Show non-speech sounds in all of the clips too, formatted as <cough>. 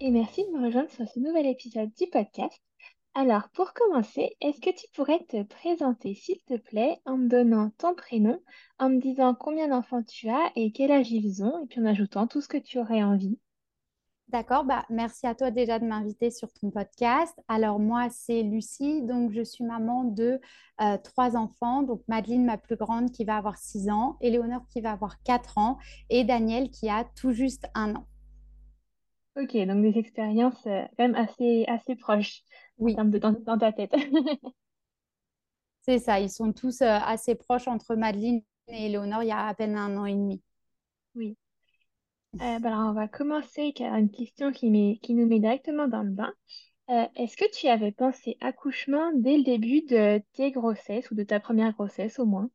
et merci de me rejoindre sur ce nouvel épisode du podcast. Alors, pour commencer, est-ce que tu pourrais te présenter, s'il te plaît, en me donnant ton prénom, en me disant combien d'enfants tu as et quel âge ils ont, et puis en ajoutant tout ce que tu aurais envie? D'accord, bah, merci à toi déjà de m'inviter sur ton podcast. Alors moi, c'est Lucie, donc je suis maman de euh, trois enfants. Donc Madeleine, ma plus grande, qui va avoir six ans, Éléonore qui va avoir quatre ans, et Daniel qui a tout juste un an. Ok, donc des expériences euh, quand même assez, assez proches en termes de dans, dans ta tête. <laughs> C'est ça, ils sont tous euh, assez proches entre Madeleine et Éléonore, il y a à peine un an et demi. Oui. Euh, bah alors on va commencer avec une question qui, met, qui nous met directement dans le bain. est-ce que tu avais pensé accouchement dès le début de tes grossesses ou de ta première grossesse au moins?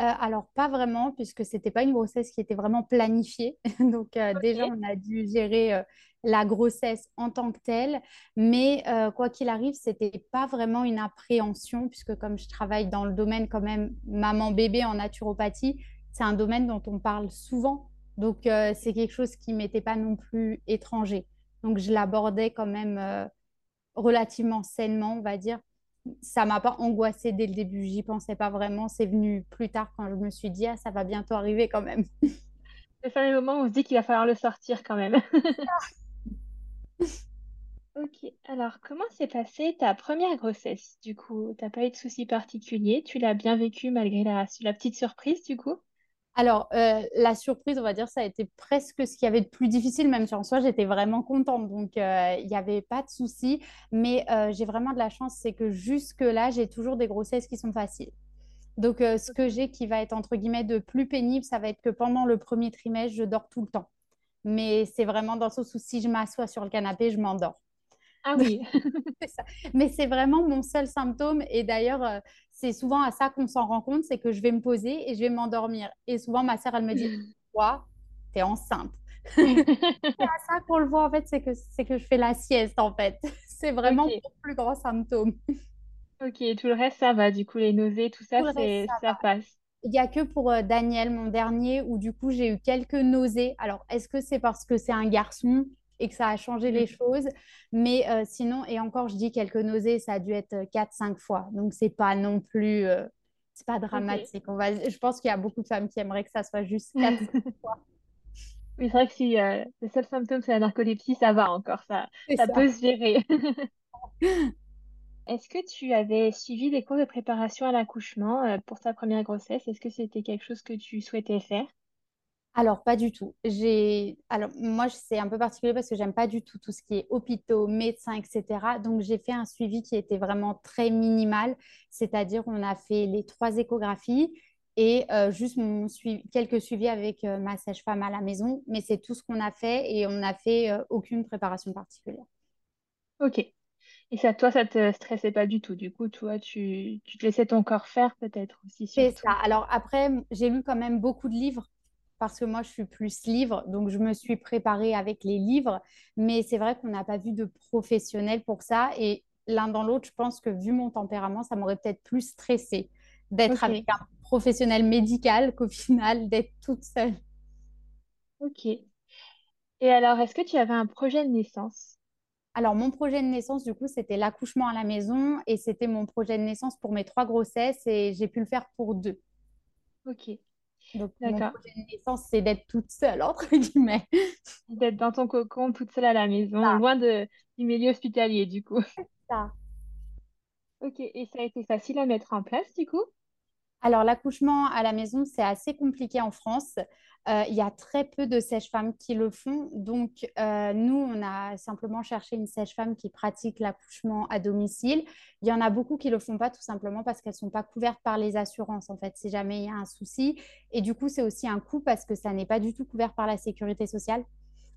Euh, alors, pas vraiment, puisque ce n'était pas une grossesse qui était vraiment planifiée. <laughs> Donc, euh, déjà, on a dû gérer euh, la grossesse en tant que telle. Mais quoi qu'il arrive, ce n'était pas vraiment une appréhension, puisque comme je travaille dans le domaine quand même maman-bébé en naturopathie, c'est un domaine dont on parle souvent. Donc, c'est quelque chose qui ne m'était pas non plus étranger. Donc, je l'abordais quand même relativement sainement, on va dire, ça m'a pas angoissée dès le début. J'y pensais pas vraiment. C'est venu plus tard quand je me suis dit, ah, ça va bientôt arriver quand même. <laughs> Le fameux moment où on se dit qu'il va falloir le sortir quand même. <laughs> ok, alors comment s'est passée ta première grossesse du coup? T'as pas eu de soucis particuliers? Tu l'as bien vécu malgré la petite surprise du coup? Alors, euh, la surprise, on va dire, ça a été presque ce qu'il y avait de plus difficile, même si en soi, j'étais vraiment contente. Donc, euh, il n'y avait pas de souci. Mais euh, j'ai vraiment de la chance, c'est que jusque-là, j'ai toujours des grossesses qui sont faciles. Donc, ce que j'ai qui va être, entre guillemets, de plus pénible, ça va être que pendant le premier trimestre, je dors tout le temps. Mais c'est vraiment dans le sens où si je m'assois sur le canapé, je m'endors. Ah oui. <laughs> Mais c'est vraiment mon seul symptôme. Et d'ailleurs, c'est souvent à ça qu'on s'en rend compte, c'est que je vais me poser et je vais m'endormir. Et souvent, ma sœur, elle me dit, <laughs> toi, tu es enceinte. <laughs> c'est à ça qu'on le voit, en fait, c'est que, c'est que je fais la sieste, en fait. C'est vraiment mon plus grand symptôme. Ok, tout le reste, ça va. Du coup, les nausées, tout ça, ça, passe. Il n'y a que pour euh, Daniel, mon dernier, où du coup, j'ai eu quelques nausées. Alors, est-ce que c'est parce que c'est un garçon et que ça a changé les mm. choses. Mais euh, sinon, et encore, je dis quelques nausées, ça a dû être 4-5 fois. Donc, c'est pas non plus, euh, c'est pas dramatique. On va, je pense qu'il y a beaucoup de femmes qui aimeraient que ça soit juste <laughs> 4 fois. Oui, c'est vrai que si euh, le seul symptôme c'est la narcolepsie, ça va encore, ça, ça, peut se gérer. <laughs> <laughs> Est-ce que tu avais suivi des cours de préparation à l'accouchement pour ta première grossesse? Est-ce que c'était quelque chose que tu souhaitais faire? Alors, pas du tout. J'ai... Alors, moi, c'est un peu particulier parce que j'aime pas du tout tout ce qui est hôpitaux, médecins, etc. Donc, j'ai fait un suivi qui était vraiment très minimal. C'est-à-dire, on a fait les trois échographies et euh, juste mon quelques suivis avec euh, ma sage-femme à la maison. Mais c'est tout ce qu'on a fait et on n'a fait euh, aucune préparation particulière. Ok. Et ça, toi, ça te stressait pas du tout. Du coup, toi, tu, tu te laissais ton corps faire peut-être aussi. C'est ça. Alors après, j'ai lu quand même beaucoup de livres parce que moi, je suis plus livre, donc je me suis préparée avec les livres, mais c'est vrai qu'on n'a pas vu de professionnel pour ça. Et l'un dans l'autre, je pense que vu mon tempérament, ça m'aurait peut-être plus stressé d'être avec un professionnel médical qu'au <laughs> final d'être toute seule. Ok. Et alors, est-ce que tu avais un projet de naissance? Alors, mon projet de naissance, du coup, c'était l'accouchement à la maison et c'était mon projet de naissance pour mes trois grossesses et j'ai pu le faire pour deux. Ok. Donc, mon projet de naissance, c'est d'être toute seule, <laughs> entre guillemets. D'être dans ton cocon, toute seule à la maison, loin de, du milieu hospitalier, du coup. Ça. Ok, et ça a été facile à mettre en place, du coup? Alors, l'accouchement à la maison, c'est assez compliqué en France. Euh, il y a très peu de sèches-femmes qui le font. Donc, euh, nous, on a simplement cherché une sèche-femme qui pratique l'accouchement à domicile. Il y en a beaucoup qui ne le font pas tout simplement parce qu'elles ne sont pas couvertes par les assurances, en fait, si jamais il y a un souci. Et du coup, c'est aussi un coût parce que ça n'est pas du tout couvert par la sécurité sociale.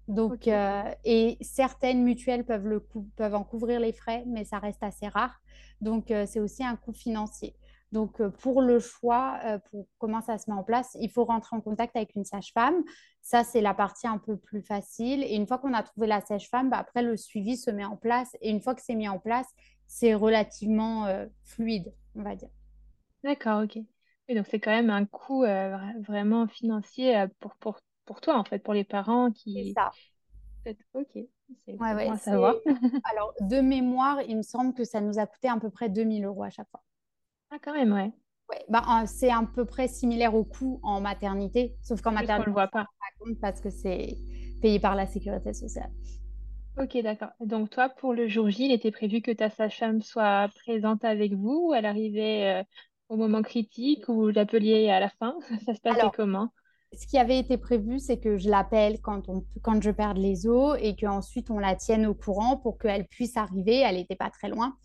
Donc, euh, et certaines mutuelles peuvent, le peuvent en couvrir les frais, mais ça reste assez rare. Donc, euh, c'est aussi un coût financier. Donc, euh, pour le choix, pour comment ça se met en place, il faut rentrer en contact avec une sage-femme. Ça, c'est la partie un peu plus facile. Et une fois qu'on a trouvé la sage-femme, bah, après, le suivi se met en place. Et une fois que c'est mis en place, c'est relativement fluide, on va dire. D'accord, ok. Et donc, c'est quand même un coût vraiment financier pour, pour pour toi, en fait, pour les parents qui. C'est ça. Ok, c'est bon à savoir. <laughs> <laughs> Alors, de mémoire, il me semble que ça nous a coûté à peu près 2000 euros à chaque fois. Ah, quand même, ouais. Ouais, bah, c'est à peu près similaire au coût en maternité, sauf qu'en maternité, on ne le voit pas. parce que c'est payé par la sécurité sociale. Ok, d'accord. Donc, toi, pour le jour J, il était prévu que ta sage-femme soit présente avec vous ou elle arrivait euh, au moment critique ou l'appeliez à la fin? <laughs> Ça se passait comment? ce qui avait été prévu, c'est que je l'appelle quand, on, quand je perds les os et qu'ensuite on la tienne au courant pour qu'elle puisse arriver. Elle n'était pas très loin.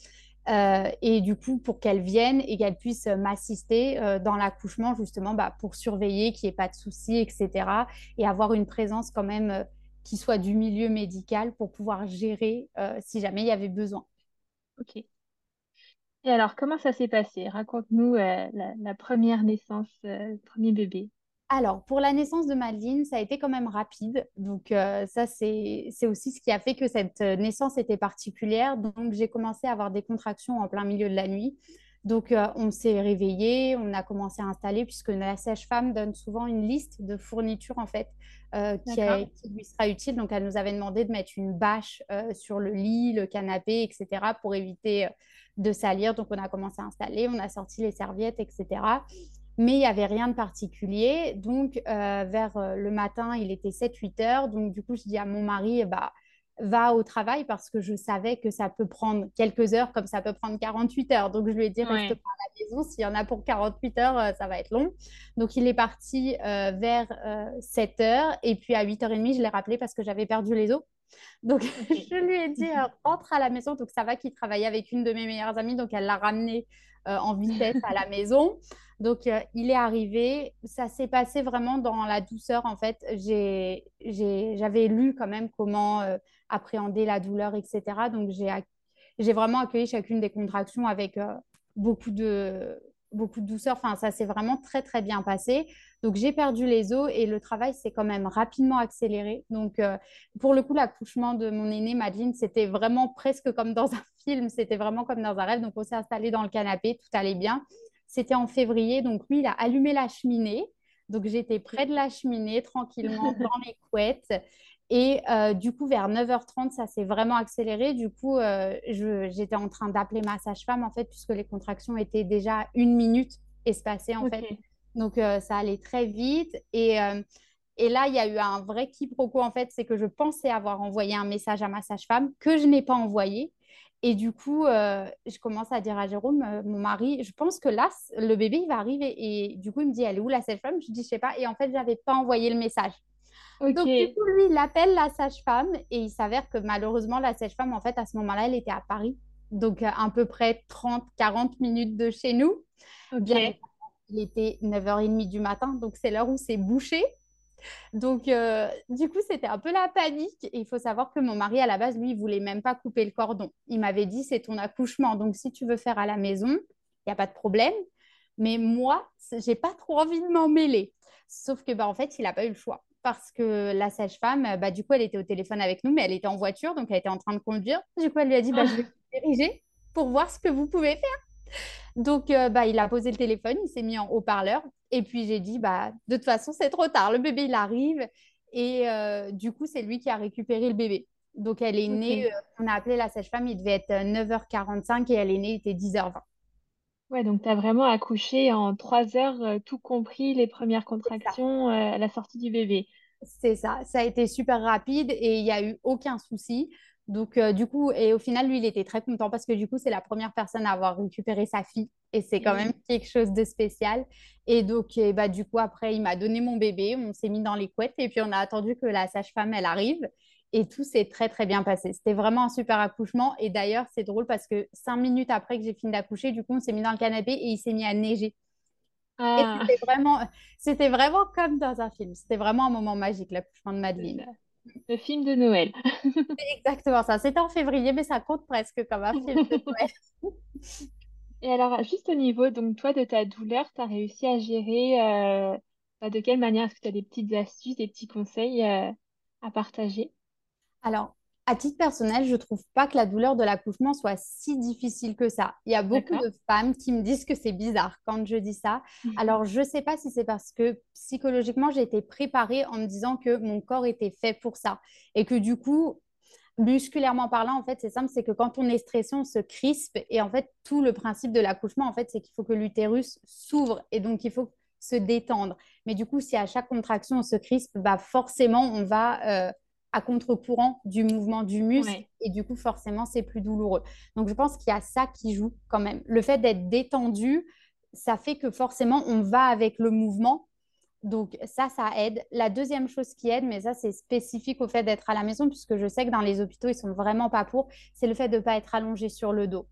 Euh, et du coup, pour qu'elle vienne et qu'elle puisse m'assister euh, dans l'accouchement, justement, bah, pour surveiller qu'il n'y ait pas de soucis, etc. Et avoir une présence quand même euh, qui soit du milieu médical pour pouvoir gérer si jamais il y avait besoin. Ok. Et alors, comment ça s'est passé? Raconte-nous la, la, première naissance, le premier bébé. Alors, pour la naissance de Madeleine, ça a été quand même rapide. Donc, euh, ça, c'est aussi ce qui a fait que cette euh, naissance était particulière. Donc, j'ai commencé à avoir des contractions en plein milieu de la nuit. Donc, euh, on s'est réveillé, on a commencé à installer, puisque la sage-femme donne souvent une liste de fournitures, en fait, qui, lui sera utile. Donc, elle nous avait demandé de mettre une bâche sur le lit, le canapé, etc., pour éviter de salir. Donc, on a commencé à installer, on a sorti les serviettes, etc mais il n'y avait rien de particulier. Donc, euh, vers euh, le matin, il était 7-8 heures. Donc, du coup, je dis à mon mari, bah, va au travail parce que je savais que ça peut prendre quelques heures comme ça peut prendre 48 heures. Donc, je lui ai dit, reste pas à la maison. S'il y en a pour 48 heures, euh, ça va être long. Donc, il est parti vers 7 heures. Et puis, à 8h30, je l'ai rappelé parce que j'avais perdu les os. Donc, <laughs> je lui ai dit, rentre à la maison. Donc, ça va qu'il travaillait avec une de mes meilleures amies. Donc, elle l'a ramené en vitesse à la maison. Donc, euh, il est arrivé. Ça s'est passé vraiment dans la douceur, en fait. J'avais lu quand même comment euh, appréhender la douleur, etc. Donc, j'ai vraiment accueilli chacune des contractions avec euh, beaucoup, de, beaucoup de douceur. Enfin, ça s'est vraiment très, très bien passé. Donc, j'ai perdu les os et le travail s'est quand même rapidement accéléré. Donc, pour le coup, l'accouchement de mon aîné, Madeleine, c'était vraiment presque comme dans un <laughs> film. C'était vraiment comme dans un rêve. Donc, on s'est installé dans le canapé, tout allait bien. C'était en février, donc lui, il a allumé la cheminée. Donc j'étais près de la cheminée, tranquillement, <laughs> dans mes couettes. Et euh, du coup, vers 9h30, ça s'est vraiment accéléré. Du coup, euh, j'étais en train d'appeler ma sage-femme, en fait, puisque les contractions étaient déjà une minute espacées, en fait. Donc, euh, ça allait très vite. Et, et là, il y a eu un vrai quiproquo, en fait. C'est que je pensais avoir envoyé un message à ma sage-femme que je n'ai pas envoyé. Et du coup, euh, je commence à dire à Jérôme, euh, mon mari, je pense que là, le bébé, il va arriver. Et du coup, il me dit, elle est où la sage-femme? Je dis, je sais pas. Et en fait, je n'avais pas envoyé le message. Donc, du coup, lui, il appelle la sage-femme et il s'avère que malheureusement, la sage-femme, en fait, à ce moment-là, elle était à Paris. Donc, à peu près 30, 40 minutes de chez nous. Bien, il était 9h30 du matin, donc c'est l'heure où c'est bouché. Donc, euh, du coup, c'était un peu la panique. Et il faut savoir que mon mari, à la base, lui, il voulait même pas couper le cordon. Il m'avait dit, c'est ton accouchement. Donc, si tu veux faire à la maison, il n'y a pas de problème. Mais moi, j'ai pas trop envie de m'en mêler. Sauf que, bah, en fait, il n'a pas eu le choix. Parce que la sage-femme, bah, du coup, elle était au téléphone avec nous, mais elle était en voiture, donc elle était en train de conduire. Du coup, elle lui a dit, bah, je vais vous diriger pour voir ce que vous pouvez faire. Donc, euh, bah, il a posé le téléphone, il s'est mis en haut-parleur. Et puis, j'ai dit, bah, de toute façon, c'est trop tard. Le bébé, il arrive. Et euh, du coup, c'est lui qui a récupéré le bébé. Donc, elle est née, euh, on a appelé la sage-femme, il devait être 9h45 et elle est née, il était 10h20. Ouais, donc tu as vraiment accouché en 3 heures, tout compris les premières contractions à la sortie du bébé. C'est ça, ça a été super rapide et il n'y a eu aucun souci. Donc, euh, du coup, et au final, lui, il était très content parce que du coup, c'est la première personne à avoir récupéré sa fille. Et c'est quand même quelque chose de spécial. Et donc, bah, du coup, après, il m'a donné mon bébé. On s'est mis dans les couettes et puis on a attendu que la sage-femme, elle arrive. Et tout s'est très, très bien passé. C'était vraiment un super accouchement. Et d'ailleurs, c'est drôle parce que cinq minutes après que j'ai fini d'accoucher, du coup, on s'est mis dans le canapé et il s'est mis à neiger. Ah. c'était vraiment, c'était vraiment comme dans un film. C'était vraiment un moment magique, l'accouchement de Madeleine. Le film de Noël. <laughs> Exactement ça. C'était en février, mais ça compte presque comme un film de Noël. <laughs> Et alors, juste au niveau, donc toi, de ta douleur, tu as réussi à gérer, euh, bah, de quelle manière? Est-ce que tu as des petites astuces, des petits conseils, euh, à partager? Alors, à titre personnel, je trouve pas que la douleur de l'accouchement soit si difficile que ça. Il y a beaucoup de femmes qui me disent que c'est bizarre quand je dis ça. Alors, je sais pas si c'est parce que psychologiquement, j'ai été préparée en me disant que mon corps était fait pour ça et que du coup, musculairement parlant, en fait, c'est simple, c'est que quand on est stressé, on se crispe et en fait, tout le principe de l'accouchement, en fait, c'est qu'il faut que l'utérus s'ouvre et donc il faut se détendre. Mais du coup, si à chaque contraction, on se crispe, bah forcément, on va euh, à contre-courant du mouvement du muscle Ouais, et du coup, forcément, c'est plus douloureux. Donc, je pense qu'il y a ça qui joue quand même. Le fait d'être détendu, ça fait que forcément, on va avec le mouvement. Donc, ça, ça aide. La deuxième chose qui aide, mais ça, c'est spécifique au fait d'être à la maison, puisque je sais que dans les hôpitaux, ils sont vraiment pas pour, c'est le fait de ne pas être allongé sur le dos.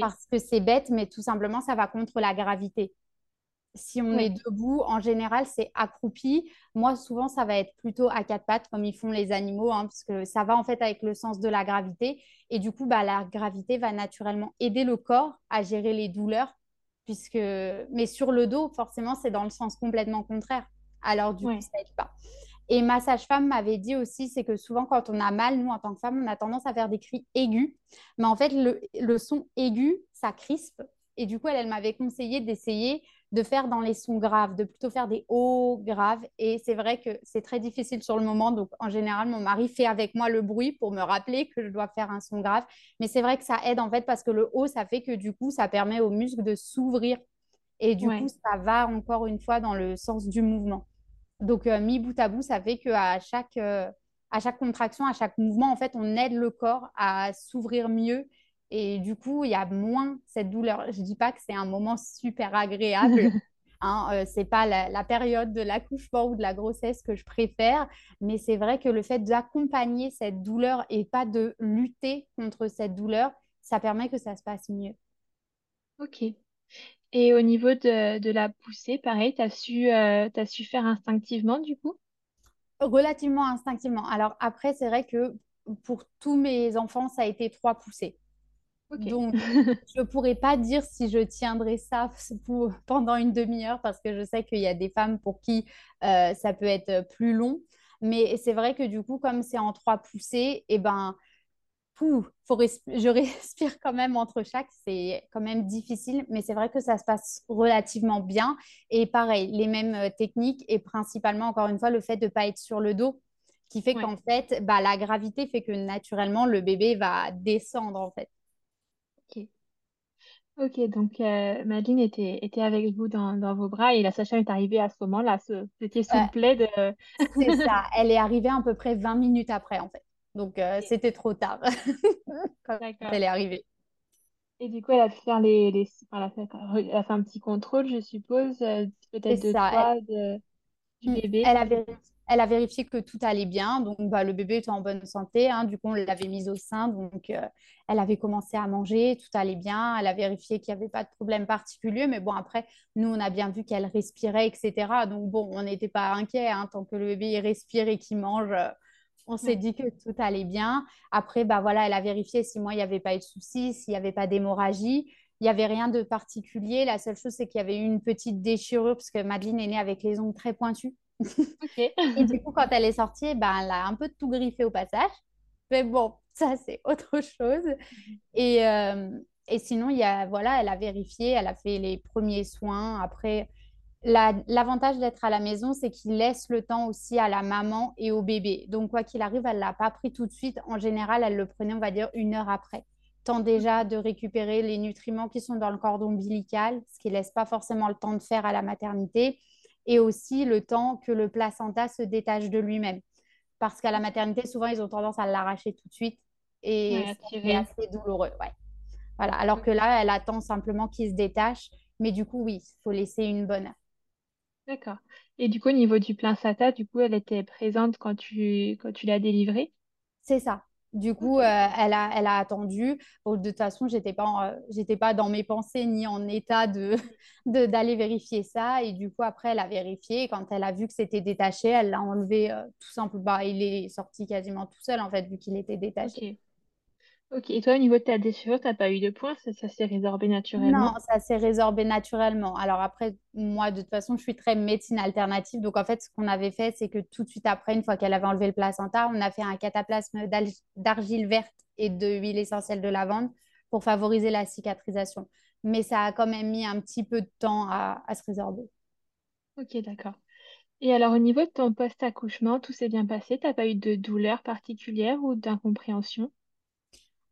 Parce que c'est bête, mais tout simplement, ça va contre la gravité si on est debout, en général, c'est accroupi. Moi, souvent, ça va être plutôt à quatre pattes, comme ils font les animaux, hein, parce que ça va en fait avec le sens de la gravité. Et du coup, bah, la gravité va naturellement aider le corps à gérer les douleurs, puisque... Mais sur le dos, forcément, c'est dans le sens complètement contraire. Alors, du coup, ouais, ça aide pas. Et ma sage-femme m'avait dit aussi, c'est que souvent, quand on a mal, nous, en tant que femme, on a tendance à faire des cris aigus. Mais en fait, le, le son aigu, ça crispe. Et du coup, elle, elle m'avait conseillé d'essayer de faire dans les sons graves, de plutôt faire des hauts graves. Et c'est vrai que c'est très difficile sur le moment. Donc, en général, mon mari fait avec moi le bruit pour me rappeler que je dois faire un son grave. Mais c'est vrai que ça aide en fait parce que le haut, ça fait que du coup, ça permet aux muscles de s'ouvrir. Et du coup, ça va encore une fois dans le sens du mouvement. Donc, euh, mis bout à bout, ça fait qu'à chaque, euh, à chaque contraction, à chaque mouvement, en fait, on aide le corps à s'ouvrir mieux. Et du coup, il y a moins cette douleur. Je ne dis pas que c'est un moment super agréable. <laughs> Hein, euh, c'est pas la, la période de l'accouchement ou de la grossesse que je préfère, mais c'est vrai que le fait d'accompagner cette douleur et pas de lutter contre cette douleur, ça permet que ça se passe mieux. ok. Et au niveau de, de la poussée, pareil, t'as su, euh, t'as su faire instinctivement, du coup? Relativement instinctivement. Alors après, c'est vrai que pour tous mes enfants, ça a été trois poussées. Donc, <laughs> je ne pourrais pas dire si je tiendrai ça <laughs> pour- pendant une demi-heure parce que je sais qu'il y a des femmes pour qui euh, ça peut être plus long. Mais c'est vrai que du coup, comme c'est en trois poussées, et ben, pouh, faut resp- je <laughs> respire quand même entre chaque. C'est quand même difficile, mais c'est vrai que ça se passe relativement bien. Et pareil, les mêmes euh, techniques et principalement, encore une fois, le fait de ne pas être sur le dos qui fait Ouais, qu'en fait, bah, la gravité fait que naturellement, le bébé va descendre en fait. Ok. Ok, donc euh, Madeleine était, était avec vous dans, dans vos bras et la sage-femme est arrivée à ce moment-là. Ce- étiez sous le plaid. euh, <laughs> C'est ça. Elle est arrivée à peu près 20 minutes après, en fait. Donc, euh, Ok, c'était trop tard <laughs> quand d'accord. elle est arrivée. Et du coup, elle a pu faire les, les... enfin, elle a fait, elle a fait un petit contrôle, je suppose, euh, C'est peut-être de ça. Toi, de, du bébé. elle a vérifié, elle a vérifié que tout allait bien. Donc, bah, le bébé était en bonne santé. hein. Du coup, on l'avait mise au sein. Donc, euh, elle avait commencé à manger. Tout allait bien. Elle a vérifié qu'il n'y avait pas de problème particulier. Mais bon, après, nous, on a bien vu qu'elle respirait, etc. Donc, bon, on n'était pas inquiets. hein. Tant que le bébé respire et qu'il mange, euh, on s'est dit que tout allait bien. Après, bah, voilà, elle a vérifié si moi, il n'y avait pas eu de soucis, s'il n'y avait pas d'hémorragie. Il n'y avait rien de particulier. La seule chose, c'est qu'il y avait eu une petite déchirure parce que Madeleine est née avec les ongles très pointus. Et du coup, quand elle est sortie, ben, elle a un peu tout griffé au passage. Mais bon, ça, c'est <laughs> autre chose. Et, euh, et sinon, il y a, voilà, elle a vérifié, elle a fait les premiers soins. Après, la- l'avantage d'être à la maison, c'est qu'il laisse le temps aussi à la maman et au bébé. Donc, quoi qu'il arrive, elle ne l'a pas pris tout de suite. En général, elle le prenait, on va dire, une heure après. Temps déjà de récupérer les nutriments qui sont dans le cordon ombilical, ce qui ne laisse pas forcément le temps de faire à la maternité. Et aussi le temps que le placenta se détache de lui-même. Parce qu'à la maternité, souvent, ils ont tendance à l'arracher tout de suite. Et c'est assez douloureux. Ouais. Voilà. Alors que là, elle attend simplement qu'il se détache. Mais du coup, oui, il faut laisser une bonne heure. D'accord. Et du coup, au niveau du placenta, du coup, elle était présente quand tu, quand tu l'as délivré? C'est ça. Du coup, euh, elle a, elle a attendu. Bon, de toute façon, je n'étais pas, j'étais pas dans mes pensées ni en état <laughs> de, d'aller vérifier ça. Et du coup, après, elle a vérifié. Quand elle a vu que c'était détaché, elle l'a enlevé tout simplement. Bah, il est sorti quasiment tout seul, en fait, vu qu'il était détaché. Ok, et toi, au niveau de ta déchirure, t'as pas eu de points, ça, ça s'est résorbé naturellement? Non, ça s'est résorbé naturellement. Alors après, moi, de toute façon, je suis très médecine alternative. Donc en fait, ce qu'on avait fait, c'est que tout de suite après, une fois qu'elle avait enlevé le placenta, on a fait un cataplasme d'argile verte et de huile essentielle de lavande pour favoriser la cicatrisation. Mais ça a quand même mis un petit peu de temps à, à se résorber. Ok, d'accord. Et alors, au niveau de ton post-accouchement, tout s'est bien passé? T'as pas eu de douleur particulière ou d'incompréhension?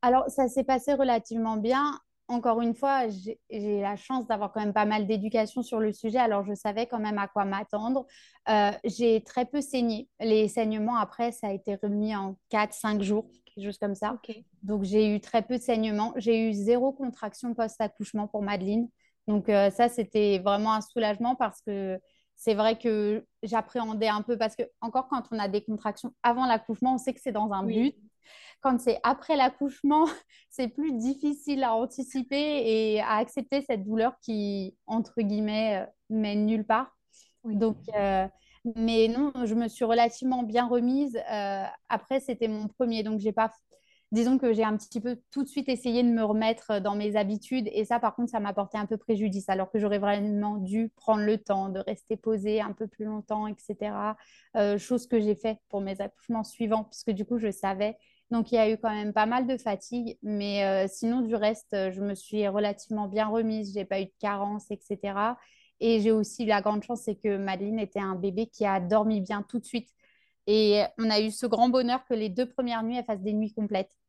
Alors, ça s'est passé relativement bien. Encore une fois, j'ai la chance d'avoir quand même pas mal d'éducation sur le sujet, alors je savais quand même à quoi m'attendre. Euh, j'ai très peu saigné. Les saignements, après, ça a été remis en 4-5 jours, quelque chose comme ça. Donc, j'ai eu très peu de saignements. J'ai eu zéro contraction post-accouchement pour Madeleine. Donc, euh, ça, c'était vraiment un soulagement parce que c'est vrai que j'appréhendais un peu parce que, encore quand on a des contractions avant l'accouchement, on sait que c'est dans un but. Quand c'est après l'accouchement, <laughs> c'est plus difficile à anticiper et à accepter cette douleur qui, entre guillemets, euh, mène nulle part. Donc, euh, mais non, je me suis relativement bien remise. Euh, après, c'était mon premier, donc j'ai pas. Disons que j'ai un petit peu tout de suite essayé de me remettre dans mes habitudes et ça, par contre, ça m'a porté un peu préjudice alors que j'aurais vraiment dû prendre le temps de rester posée un peu plus longtemps, etc. chose que j'ai fait pour mes accouchements suivants, puisque du coup, je savais donc, il y a eu quand même pas mal de fatigue. Mais euh, sinon, du reste, euh, je me suis relativement bien remise. J'ai pas eu de carence, etc. Et j'ai aussi la grande chance, c'est que Madeleine était un bébé qui a dormi bien tout de suite. Et on a eu ce grand bonheur que les deux premières nuits, elle fasse des nuits complètes.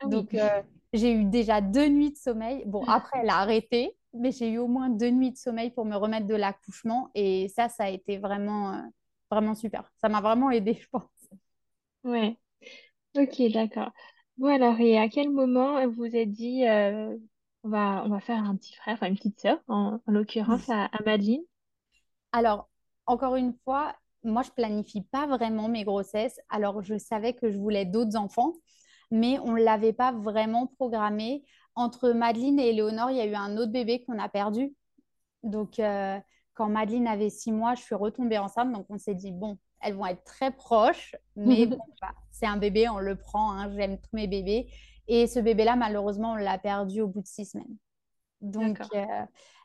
Ah Donc, euh, j'ai eu déjà deux nuits de sommeil. Bon, après, elle a arrêté, mais j'ai eu au moins deux nuits de sommeil pour me remettre de l'accouchement. Et ça, ça a été vraiment, vraiment super. Ça m'a vraiment aidée, je pense. Ouais. Ok, d'accord. Bon alors, et à quel moment vous êtes dit euh, on va on va faire un petit frère, enfin une petite sœur, en, en l'occurrence à, à Madeleine? Alors, encore une fois, moi, je planifie pas vraiment mes grossesses. Alors, je savais que je voulais d'autres enfants, mais on ne l'avait pas vraiment programmé. Entre Madeleine et Éléonore, il y a eu un autre bébé qu'on a perdu. Donc, euh, quand Madeleine avait six mois, je suis retombée enceinte. Donc, on s'est dit, bon, elles vont être très proches, mais <laughs> bon, bah, c'est un bébé, on le prend, hein, j'aime tous mes bébés. Et ce bébé-là, malheureusement, on l'a perdu au bout de six semaines. Donc euh,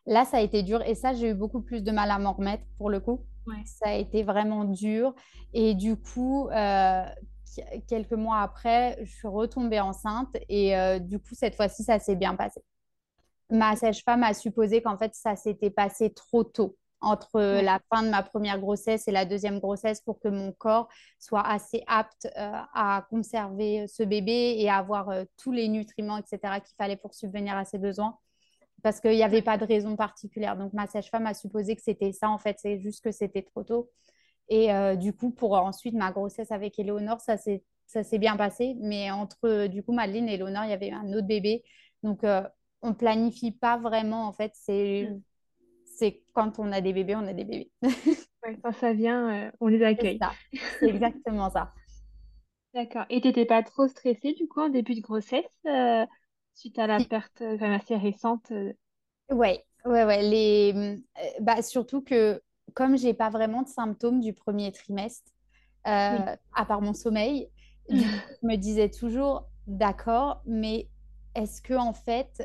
là, ça a été dur. Et ça, j'ai eu beaucoup plus de mal à m'en remettre pour le coup. Ça a été vraiment dur. Et du coup, euh, quelques mois après, je suis retombée enceinte. Et euh, du coup, cette fois-ci, ça s'est bien passé. Ma sage-femme a supposé qu'en fait, ça s'était passé trop tôt entre la fin de ma première grossesse et la deuxième grossesse pour que mon corps soit assez apte euh, à conserver ce bébé et à avoir euh, tous les nutriments, etc., qu'il fallait pour subvenir à ses besoins. Parce qu'il n'y avait pas de raison particulière. Donc, ma sage-femme a supposé que c'était ça. En fait, c'est juste que c'était trop tôt. Et euh, du coup, pour ensuite ma grossesse avec Éléonore, ça s'est bien passé. Mais entre, du coup, Madeleine et Éléonore, il y avait un autre bébé. Donc, on ne planifie pas vraiment. En fait, c'est... Mm c'est quand on a des bébés, on a des bébés. <laughs> quand ça vient, euh, on les accueille. <laughs> C'est exactement ça. D'accord. Et tu n'étais pas trop stressée du coup en début de grossesse euh, suite à la perte euh, assez récente Oui, ouais, ouais. Les... Bah, surtout que comme j'ai pas vraiment de symptômes du premier trimestre, à part mon sommeil, <laughs> je me disais toujours, d'accord, mais est-ce que en fait,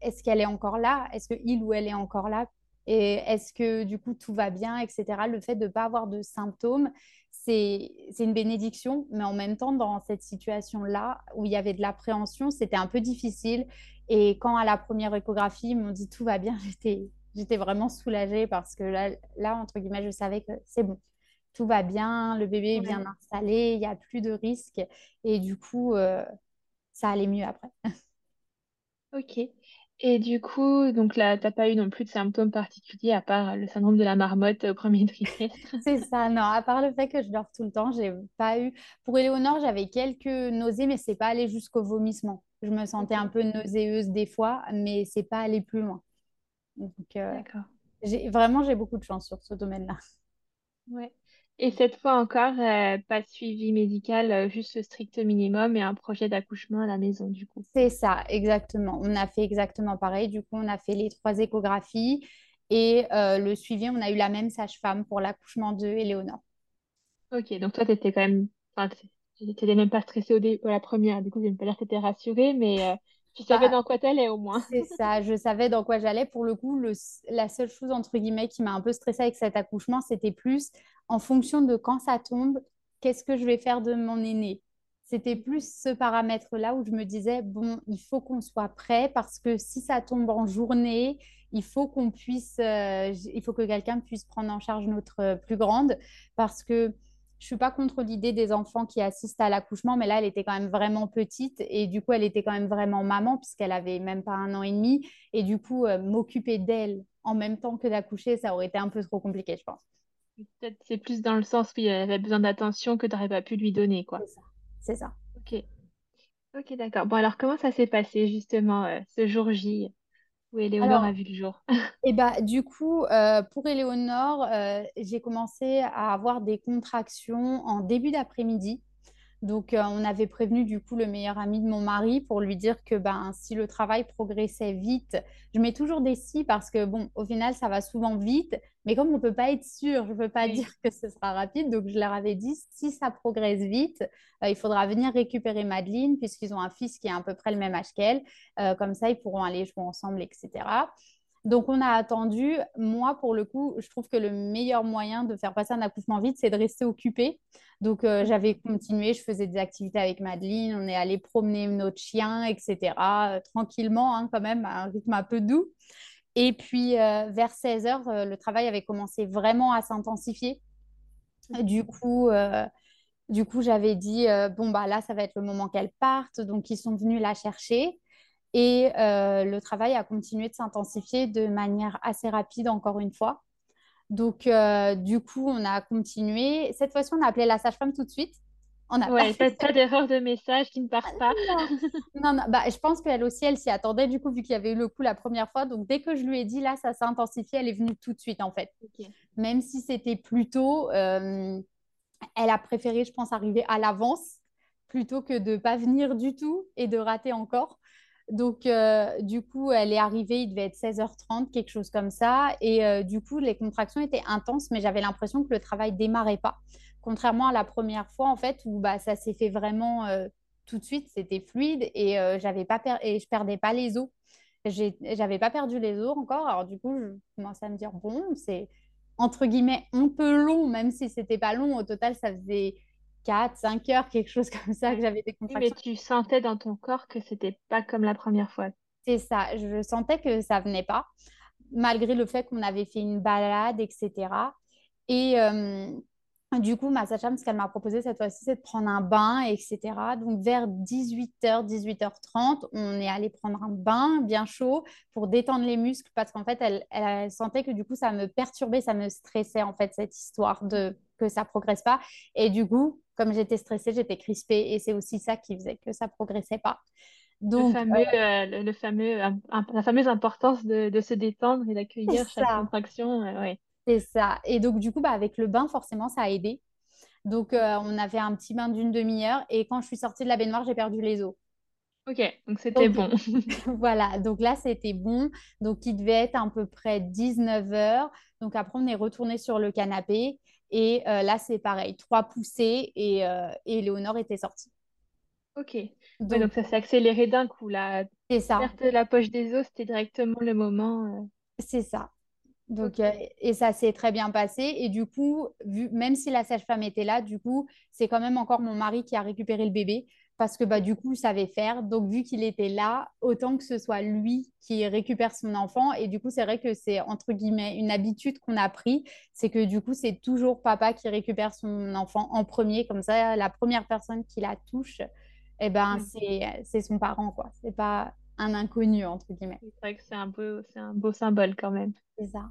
est-ce qu'elle est encore là? Est-ce que il ou elle est encore là? Et est-ce que du coup tout va bien, etc. Le fait de ne pas avoir de symptômes, c'est une bénédiction, mais en même temps, dans cette situation-là, où il y avait de l'appréhension, c'était un peu difficile. Et quand à la première échographie, ils m'ont dit tout va bien, <laughs> j'étais vraiment soulagée parce que là, là, entre guillemets, je savais que c'est bon, tout va bien, le bébé est bien installé, il n'y a plus de risque. Et du coup, euh, ça allait mieux après. <laughs> Ok. Et du coup, donc là, t'as pas eu non plus de symptômes particuliers à part le syndrome de la marmotte au premier <laughs> trimestre? C'est ça, non, à part le fait que je dors tout le temps, j'ai pas eu. Pour Éléonore, j'avais quelques nausées, mais c'est pas allé jusqu'au vomissement. Je me sentais un peu nauséeuse des fois, mais c'est pas allé plus loin. Donc, euh, vraiment j'ai beaucoup de chance sur ce domaine-là. Ouais. Et cette fois encore, euh, pas de suivi médical, euh, juste le strict minimum et un projet d'accouchement à la maison, du coup. C'est ça, exactement. On a fait exactement pareil. Du coup, on a fait les trois échographies et euh, le suivi, on a eu la même sage-femme pour l'accouchement de Éléonore. Ok, donc toi, t'étais quand même, enfin, t'étais même pas stressée au dé- à la première, du coup, je vais pas dire que t'étais rassurée, mais tu savais Bah, dans quoi t'allais au moins. c'est ça, je savais dans quoi j'allais. Pour le coup, le, la seule chose, entre guillemets, qui m'a un peu stressée avec cet accouchement, c'était plus en fonction de quand ça tombe, qu'est-ce que je vais faire de mon aîné. C'était plus ce paramètre-là où je me disais, bon, il faut qu'on soit prêt parce que si ça tombe en journée, il faut qu'on puisse, euh, il faut que quelqu'un puisse prendre en charge notre euh, plus grande parce que je suis pas contre l'idée des enfants qui assistent à l'accouchement, mais là, elle était quand même vraiment petite et du coup, elle était quand même vraiment maman puisqu'elle avait même pas un an et demi. Et du coup, euh, m'occuper d'elle en même temps que d'accoucher, ça aurait été un peu trop compliqué, je pense. Peut-être c'est plus dans le sens où elle avait besoin d'attention que t'aurais pas pu lui donner, quoi. C'est ça. C'est ça. Ok, ok, d'accord. Bon, alors comment ça s'est passé justement euh, ce jour J? Où Éléonore a vu le jour? <laughs> et bah, du coup, euh, pour Éléonore, euh, j'ai commencé à avoir des contractions en début d'après-midi. Donc, euh, on avait prévenu du coup le meilleur ami de mon mari pour lui dire que ben, si le travail progressait vite, je mets toujours des si parce que bon, au final, ça va souvent vite, mais comme on ne peut pas être sûr, je ne peux pas Oui. dire que ce sera rapide. Donc, je leur avais dit si ça progresse vite, euh, il faudra venir récupérer Madeleine puisqu'ils ont un fils qui a à peu près le même âge qu'elle. Euh, comme ça, ils pourront aller jouer ensemble, etc. Donc, on a attendu. Moi, pour le coup, je trouve que le meilleur moyen de faire passer un accouchement vite, c'est de rester occupé. Donc, euh, j'avais continué, je faisais des activités avec Madeleine, on est allé promener notre chien, etc. euh, tranquillement, hein, quand même, à un rythme un peu doux. Et puis, euh, vers 16 heures, le travail avait commencé vraiment à s'intensifier. Du coup, du coup, j'avais dit, bon, bah là, ça va être le moment qu'elle parte. Donc, ils sont venus la chercher. Et euh, le travail a continué de s'intensifier de manière assez rapide, encore une fois. Donc, euh, du coup, on a continué. Cette fois-ci, on a appelé la sage-femme tout de suite. On pas Ouais, fait pas, pas d'erreur de message qui ne part pas. non, non. Bah, je pense qu'elle aussi, elle s'y attendait, du coup, vu qu'il y avait eu le coup la première fois. Donc, dès que je lui ai dit, là, ça s'est intensifié, elle est venue tout de suite, en fait. Même si c'était plus tôt, euh, elle a préféré, je pense, arriver à l'avance plutôt que de pas venir du tout et de rater encore. Donc, euh, du coup, elle est arrivée, il devait être 16h30, quelque chose comme ça. Et euh, du coup, les contractions étaient intenses, mais j'avais l'impression que le travail démarrait pas. Contrairement à la première fois, en fait, où bah, ça s'est fait vraiment euh, tout de suite, c'était fluide et, j'avais pas et je perdais pas les os. J'avais pas perdu les os encore. Alors, du coup, je commençais à me dire, bon, c'est entre guillemets un peu long, même si c'était pas long. Au total, ça faisait 4, 5 heures, quelque chose <laughs> comme ça, que j'avais des Oui, mais contractions. tu sentais dans ton corps que c'était pas comme la première fois. C'est ça, je sentais que ça venait pas, malgré le fait qu'on avait fait une balade, etc. Et euh, du coup, ma sage-femme, ce qu'elle m'a proposé cette fois-ci, c'est de prendre un bain, etc. Donc, vers 18h, 18h30, on est allé prendre un bain bien chaud pour détendre les muscles parce qu'en fait, elle, elle, elle sentait que du coup, ça me perturbait, ça me stressait, en fait, cette histoire de que ça progresse pas. Et du coup, comme j'étais stressée, j'étais crispée et c'est aussi ça qui faisait que ça progressait pas. Le Donc, fameux, euh, le, le fameux, la fameuse importance de, de se détendre et d'accueillir chaque contraction. euh, ouais. C'est ça. Et donc, du coup, bah, avec le bain, forcément, ça a aidé. Donc, euh, on a fait un petit bain d'une demi-heure. Et quand je suis sortie de la baignoire, j'ai perdu les os. Ok, donc c'était bon. <laughs> <laughs> voilà. Donc là, c'était bon. Donc, il devait être à peu près 19 heures. Donc, après, on est retourné sur le canapé. Et euh, là, c'est pareil. Trois poussées et, euh, et Léonore était sortie. Ok. Ouais, Donc, ça s'est accéléré d'un coup. La c'est ça. perte de la poche des os, c'était directement le moment. euh, C'est ça. Donc, Ok. euh, et ça s'est très bien passé. Et du coup, vu, même si la sage-femme était là, du coup, c'est quand même encore mon mari qui a récupéré le bébé parce que bah, du coup, il savait faire. Donc, vu qu'il était là, autant que ce soit lui qui récupère son enfant. Et du coup, c'est vrai que c'est entre guillemets une habitude qu'on a pris. C'est que du coup, c'est toujours papa qui récupère son enfant en premier. Comme ça, la première personne qui la touche, eh ben, Ouais. c'est, son parent, quoi. C'est pas un inconnu, entre guillemets. C'est vrai que c'est un beau, c'est un beau symbole quand même. C'est ça.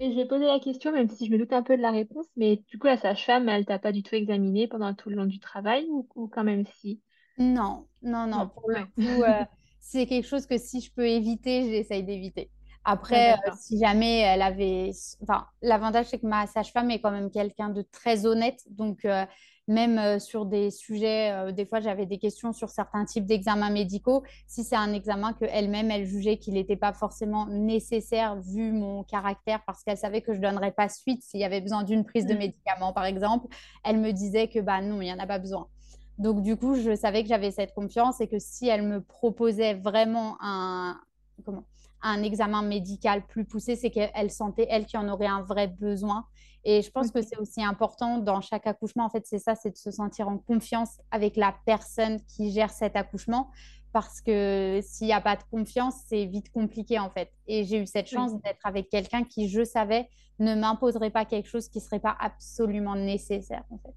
Et j'ai posé la question, même si je me doute un peu de la réponse, mais du coup, la sage-femme, elle t'a pas du tout examiné pendant tout le long du travail ou, ou quand même si? Non, non, non. Non, Pour le coup, euh, c'est quelque chose que si je peux éviter, j'essaye d'éviter. Après, euh, si jamais elle avait... Enfin, l'avantage, c'est que ma sage-femme est quand même quelqu'un de très honnête. Donc, euh, même euh, sur des sujets, euh, des fois, j'avais des questions sur certains types d'examens médicaux. Si c'est un examen qu'elle-même, elle jugeait qu'il n'était pas forcément nécessaire vu mon caractère, parce qu'elle savait que je ne donnerais pas suite s'il y avait besoin d'une prise de Mm. médicaments, par exemple, elle me disait que bah non, il n'y en a pas besoin. Donc, du coup, je savais que j'avais cette confiance et que si elle me proposait vraiment un, comment, un examen médical plus poussé, c'est qu'elle sentait, elle, qui en aurait un vrai besoin. Et je pense que c'est aussi important dans chaque accouchement, en fait, c'est ça, c'est de se sentir en confiance avec la personne qui gère cet accouchement. Parce que s'il n'y a pas de confiance, c'est vite compliqué, en fait. Et j'ai eu cette Oui. chance d'être avec quelqu'un qui, je savais, ne m'imposerait pas quelque chose qui ne serait pas absolument nécessaire, en fait.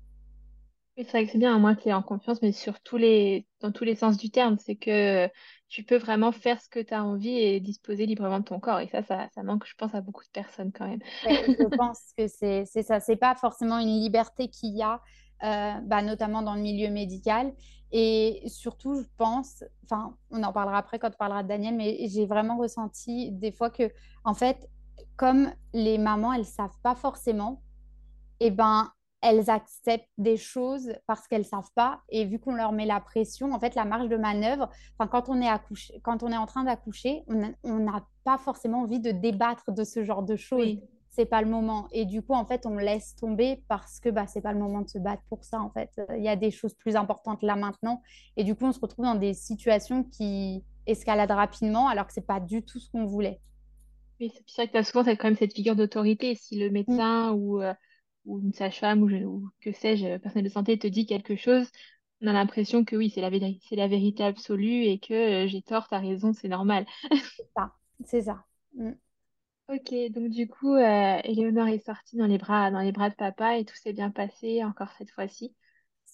Oui, c'est vrai que c'est bien, à moins tu aies en confiance, mais sur tous les, dans tous les sens du terme, c'est que tu peux vraiment faire ce que tu as envie et disposer librement de ton corps. Et ça, ça, ça manque, je pense, à beaucoup de personnes quand même. Ouais, je <laughs> pense que c'est ça. C'est pas forcément une liberté qu'il y a, euh, bah, notamment dans le milieu médical. Et surtout, je pense, enfin, on en parlera après quand on parlera de Daniel, mais j'ai vraiment ressenti des fois que, en fait, comme les mamans, elles savent pas forcément, eh ben, elles acceptent des choses parce qu'elles savent pas. Et vu qu'on leur met la pression, en fait, la marge de manœuvre, enfin, quand on est accouché, quand on est en train d'accoucher, on n'a pas forcément envie de débattre de ce genre de choses. Oui, C'est pas le moment. Et du coup, en fait, on laisse tomber parce que bah, c'est pas le moment de se battre pour ça. En fait, il y a des choses plus importantes là maintenant. Et du coup, on se retrouve dans des situations qui escaladent rapidement alors que c'est pas du tout ce qu'on voulait. oui, c'est vrai que tu as souvent cette- quand même cette figure d'autorité. Si le Mm. médecin ou, euh, ou une sage-femme ou, je- ou que sais-je, personnel de santé te dit quelque chose, on a l'impression que oui, c'est la, c'est la vérité absolue et que euh, j'ai tort, t'as raison, c'est normal. C'est ça. C'est ça. Mm. Ok, donc du coup, euh, Éléonore est sortie dans les bras, dans les bras de papa et tout s'est bien passé encore cette fois-ci.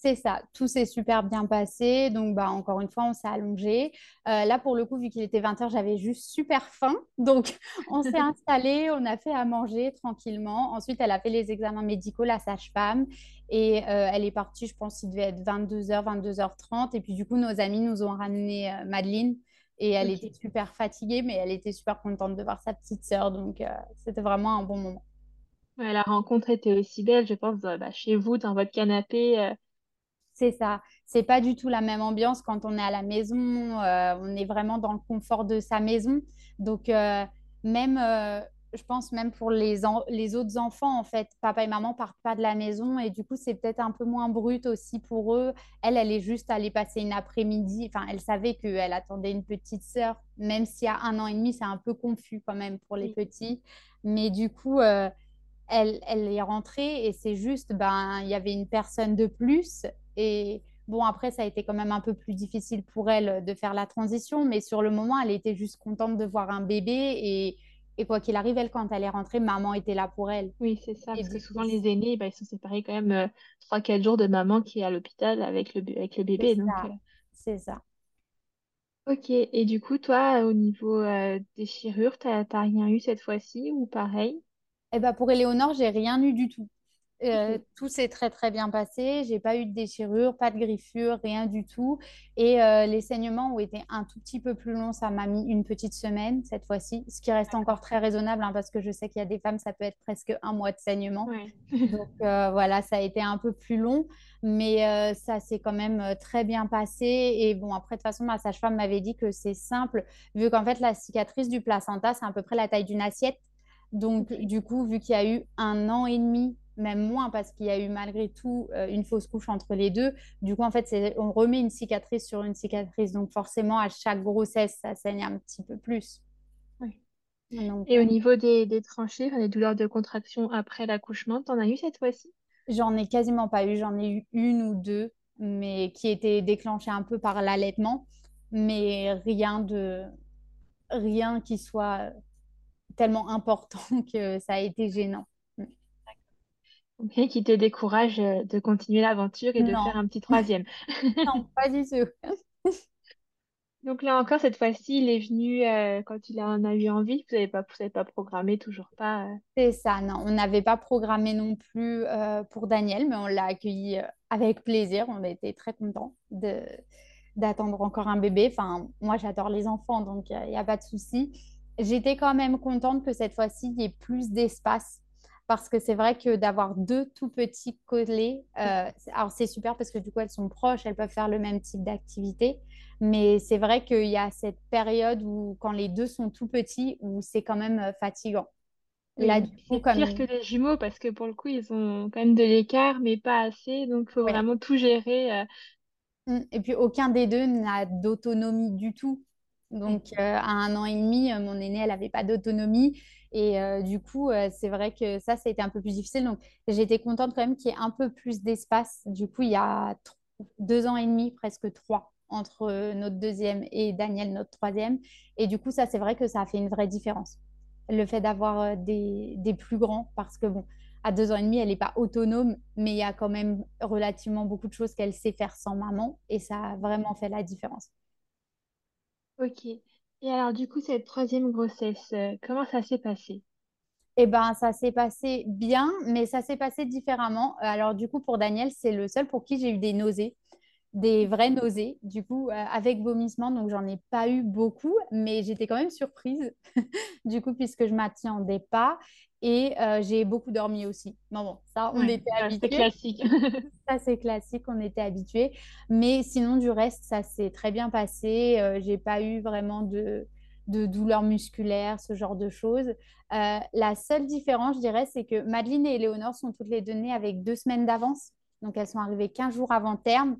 C'est ça, tout s'est super bien passé. Donc, bah, encore une fois, on s'est allongé. Euh, là, pour le coup, vu qu'il était 20h, j'avais juste super faim. <laughs> Donc, on s'est <laughs> installé, on a fait à manger tranquillement. Ensuite, elle a fait les examens médicaux, la sage-femme. Et euh, elle est partie, je pense, il devait être 22h, 22h30. Et puis, du coup, nos amis nous ont ramené euh, Madeleine. Et elle était super fatiguée, mais elle était super contente de voir sa petite sœur. Donc, euh, c'était vraiment un bon moment. Ouais, la rencontre était aussi belle, je pense, bah, chez vous, dans votre canapé. C'est ça. C'est pas du tout la même ambiance quand on est à la maison. euh, on est vraiment dans le confort de sa maison. Donc, euh, même, euh, je pense même pour les, autres enfants, en fait, papa et maman partent pas de la maison et du coup, c'est peut-être un peu moins brut aussi pour eux. Elle, elle est juste allée passer une après-midi. Enfin, elle savait qu'elle attendait une petite sœur, même s'il y a un an et demi, c'est un peu confus quand même pour les petits. Mais du coup, elle, elle est rentrée et c'est juste, ben, il y avait une personne de plus. Et bon, après, ça a été quand même un peu plus difficile pour elle de faire la transition, mais sur le moment, elle était juste contente de voir un bébé. Et, et quoi qu'il arrive, elle, quand elle est rentrée, maman était là pour elle. oui, c'est ça, Et parce que souvent les aînés, bah, ils sont séparés quand même euh, 3-4 jours de maman qui est à l'hôpital avec le, avec le c'est bébé. Donc, euh, ça. C'est ça. ok, et du coup, toi, au niveau euh, des déchirure, t'as, t'as rien eu cette fois-ci ou pareil? Eh ben, pour Éléonore, j'ai rien eu du tout. Euh, tout s'est très très bien passé. J'ai pas eu de déchirure, pas de griffure, rien du tout. Et euh, les saignements ont été un tout petit peu plus longs. Ça m'a mis une petite semaine cette fois-ci, ce qui reste encore très raisonnable hein, parce que je sais qu'il y a des femmes, ça peut être presque un mois de saignement. Ouais. Donc euh, voilà, ça a été un peu plus long, mais ça s'est quand même très bien passé. Et bon, après, de toute façon, ma sage-femme m'avait dit que c'est simple, vu qu'en fait, la cicatrice du placenta, c'est à peu près la taille d'une assiette. Donc, du coup, vu qu'il y a eu un an et demi, même moins, parce qu'il y a eu malgré tout euh, une fausse couche entre les deux, du coup, en fait, on remet une cicatrice sur une cicatrice. Donc, forcément, à chaque grossesse, ça saigne un petit peu plus. Donc, Et euh, au niveau des, des tranchées, des douleurs de contraction après l'accouchement, t'en as eu cette fois-ci? J'en ai quasiment pas eu, j'en ai eu une ou deux, mais qui étaient déclenchées un peu par l'allaitement, mais rien de rien qui soit tellement important <laughs> que ça a été gênant. Rien qui te décourage euh, de continuer l'aventure et de faire un petit troisième. <laughs> non, pas du tout. <laughs> Donc là encore, cette fois-ci, il est venu euh, quand il en a eu envie. Vous n'avez pas, vous avez pas programmé, toujours pas. euh. C'est ça, non. On n'avait pas programmé non plus euh, pour Daniel, mais on l'a accueilli euh, avec plaisir. On a été très contents de d'attendre encore un bébé. Enfin, moi, j'adore les enfants, donc il n'y a pas de souci. J'étais quand même contente que cette fois-ci, il y ait plus d'espace parce que c'est vrai que d'avoir deux tout petits collés, euh, alors c'est super parce que du coup elles sont proches, elles peuvent faire le même type d'activité, mais c'est vrai qu'il y a cette période où quand les deux sont tout petits, où c'est quand même euh, fatigant. Là, c'est pire que les jumeaux parce que pour le coup, ils ont quand même de l'écart, mais pas assez, donc il faut vraiment tout gérer. Euh. Mmh, et puis aucun des deux n'a d'autonomie du tout. Donc à un an et demi, mon aînée, elle n'avait pas d'autonomie. Et euh, du coup, euh, c'est vrai que ça, ça a été un peu plus difficile. Donc, j'étais contente quand même qu'il y ait un peu plus d'espace. Du coup, il y a deux ans et demi, presque trois, entre euh, notre deuxième et Daniel, notre troisième. Et du coup, ça, c'est vrai que ça a fait une vraie différence. Le fait d'avoir des, des, plus grands, parce que bon, à deux ans et demi, elle n'est pas autonome, mais il y a quand même relativement beaucoup de choses qu'elle sait faire sans maman. Et ça a vraiment fait la différence. Ok. Et alors, du coup, cette troisième grossesse, euh, comment ça s'est passé? Eh ben, ça s'est passé bien, mais ça s'est passé différemment. Alors, du coup, pour Daniel, c'est le seul pour qui j'ai eu des nausées, des vraies nausées, du coup, euh, avec vomissement. Donc, j'en ai pas eu beaucoup, mais j'étais quand même surprise, <laughs> du coup, puisque je m'attendais pas. Et euh, j'ai beaucoup dormi aussi. Non, bon, ça, on était habitués. C'est classique. <laughs> ça, c'est classique, on était habitués. Mais sinon, du reste, ça s'est très bien passé. Euh, j'ai pas eu vraiment de, de douleurs musculaires, ce genre de choses. Euh, la seule différence, je dirais, c'est que Madeleine et Éléonore sont toutes les deux nées avec deux semaines d'avance. Donc, elles sont arrivées 15 jours avant terme.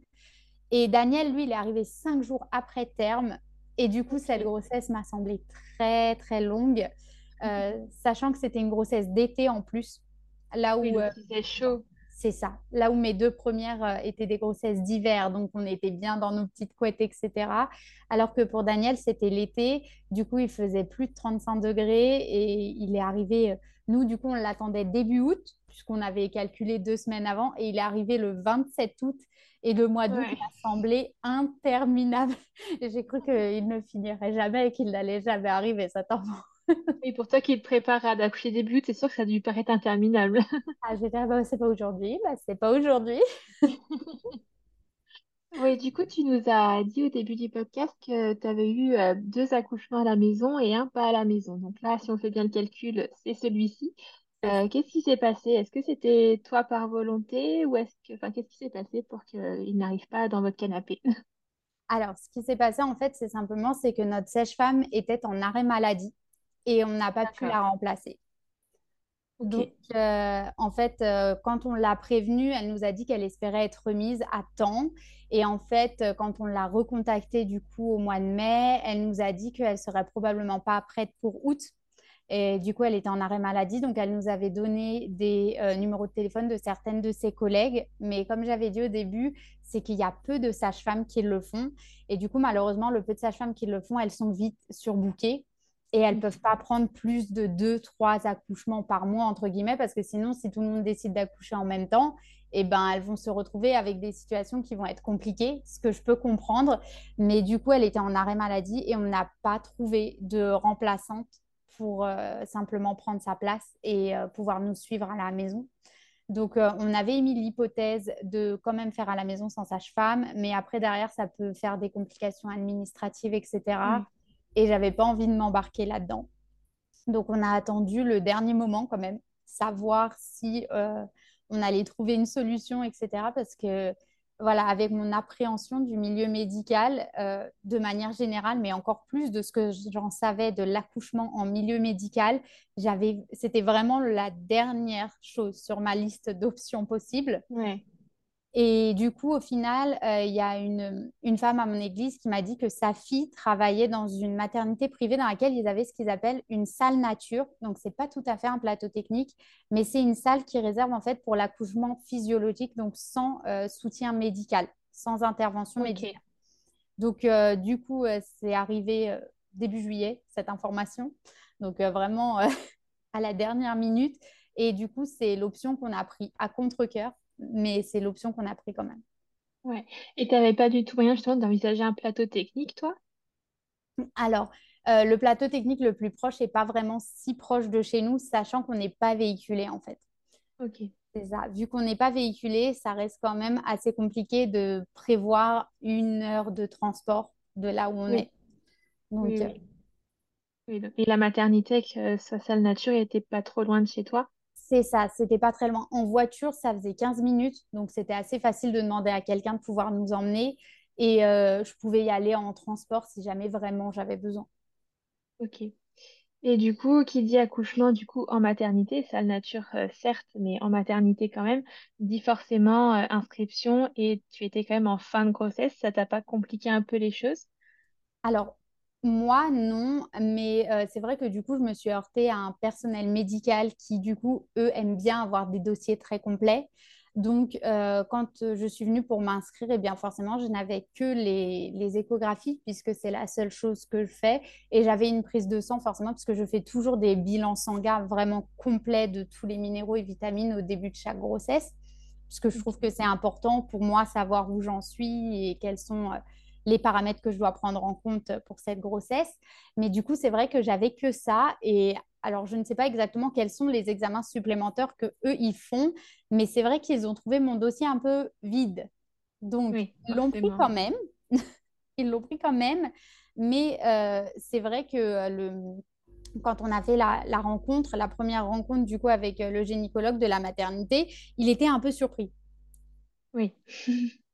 Et Daniel, lui, il est arrivé 5 jours après terme. Et du coup, cette grossesse m'a semblé très, très longue. Euh, sachant que c'était une grossesse d'été en plus. Là où euh, c'était chaud. C'est ça. Là où mes deux premières euh, étaient des grossesses d'hiver, donc on était bien dans nos petites couettes, etc. Alors que pour Daniel, c'était l'été. Du coup, il faisait plus de 35 degrés et il est arrivé. Nous, du coup, on l'attendait début août, puisqu'on avait calculé deux semaines avant, et il est arrivé le 27 août. Et le mois d'août m'a semblé interminable. <laughs> J'ai cru qu'il ne finirait jamais et qu'il n'allait jamais arriver, cet enfant. <laughs> Et pour toi qui te prépare à accoucher des buts, c'est sûr que ça a dû paraître interminable. <laughs> Ah, je vais dire, bah, c'est pas aujourd'hui, bah, c'est pas aujourd'hui. Oui, du coup, tu nous as dit au début du podcast que tu avais eu euh, deux accouchements à la maison et un pas à la maison. Donc là, si on fait bien le calcul, c'est celui-ci. Euh, qu'est-ce qui s'est passé? Est-ce que c'était toi par volonté ou est-ce que, enfin, qu'est-ce qui s'est passé pour qu'il n'arrive pas dans votre canapé? <laughs> Alors, ce qui s'est passé, en fait, c'est simplement c'est que notre sage-femme était en arrêt maladie et on n'a pas pu la remplacer. Donc, euh, en fait, euh, quand on l'a prévenue, elle nous a dit qu'elle espérait être remise à temps. Et en fait, euh, quand on l'a recontactée du coup au mois de mai, elle nous a dit qu'elle serait probablement pas prête pour août. Et du coup, elle était en arrêt maladie. Donc, elle nous avait donné des numéros de téléphone de certaines de ses collègues. Mais comme j'avais dit au début, c'est qu'il y a peu de sages-femmes qui le font. Et du coup, malheureusement, le peu de sages-femmes qui le font, elles sont vite surbookées et elles ne peuvent pas prendre plus de deux, trois accouchements par mois, entre guillemets, parce que sinon, si tout le monde décide d'accoucher en même temps, eh ben, elles vont se retrouver avec des situations qui vont être compliquées, ce que je peux comprendre. Mais du coup, elle était en arrêt maladie et on n'a pas trouvé de remplaçante pour euh, simplement prendre sa place et euh, pouvoir nous suivre à la maison. Donc, euh, on avait émis l'hypothèse de quand même faire à la maison sans sage-femme, mais après, derrière, ça peut faire des complications administratives, etc et j'avais pas envie de m'embarquer là-dedans. Donc on a attendu le dernier moment quand même, savoir si on allait trouver une solution, etc. Parce que voilà, avec mon appréhension du milieu médical euh, de manière générale, mais encore plus de ce que j'en savais de l'accouchement en milieu médical, j'avais, c'était vraiment la dernière chose sur ma liste d'options possibles. Et du coup, au final, euh, il y a une, une, femme à mon église qui m'a dit que sa fille travaillait dans une maternité privée dans laquelle ils avaient ce qu'ils appellent une salle nature. Donc, ce n'est pas tout à fait un plateau technique, mais c'est une salle qui réserve en fait pour l'accouchement physiologique, donc sans euh, soutien médical, sans intervention médicale. Donc, euh, du coup, c'est arrivé début juillet, cette information. Donc, vraiment <laughs> à la dernière minute. Et du coup, c'est l'option qu'on a pris à contre-coeur mais c'est l'option qu'on a pris quand même. Ouais. Et tu n'avais pas du tout moyen justement d'envisager un plateau technique, toi? Alors, euh, le plateau technique le plus proche n'est pas vraiment si proche de chez nous, sachant qu'on n'est pas véhiculé en fait. Ok. C'est ça. Vu qu'on n'est pas véhiculé, ça reste quand même assez compliqué de prévoir une heure de transport de là où on est. Donc, oui, euh, Oui, et la maternité avec euh, sa salle nature était pas trop loin de chez toi? C'est ça, c'était pas très loin. En voiture, ça faisait 15 minutes, donc c'était assez facile de demander à quelqu'un de pouvoir nous emmener. Et euh, je pouvais y aller en transport si jamais vraiment j'avais besoin. Ok. Et du coup, qui dit accouchement, du coup, en maternité, salle nature, euh, certes, mais en maternité quand même, dit forcément euh, inscription et tu étais quand même en fin de grossesse, ça t'a pas compliqué un peu les choses? Alors, moi, non, mais euh, c'est vrai que du coup, je me suis heurtée à un personnel médical qui, du coup, eux, aiment bien avoir des dossiers très complets. Donc, euh, quand je suis venue pour m'inscrire, eh bien, forcément, je n'avais que les, échographies, puisque c'est la seule chose que je fais. Et j'avais une prise de sang, forcément, puisque je fais toujours des bilans sanguins vraiment complets de tous les minéraux et vitamines au début de chaque grossesse, puisque je trouve que c'est important pour moi savoir où j'en suis et quels sont euh, les paramètres que je dois prendre en compte pour cette grossesse. Mais du coup, c'est vrai que j'avais que ça. Et alors, je ne sais pas exactement quels sont les examens supplémentaires que eux ils font, mais c'est vrai qu'ils ont trouvé mon dossier un peu vide. Donc, Oui, ils l'ont pris quand même. <laughs> Ils l'ont pris quand même. Mais euh, c'est vrai que euh, le, quand on a fait la, la rencontre, la première rencontre du coup avec euh, le gynécologue de la maternité, il était un peu surpris. Oui. <laughs>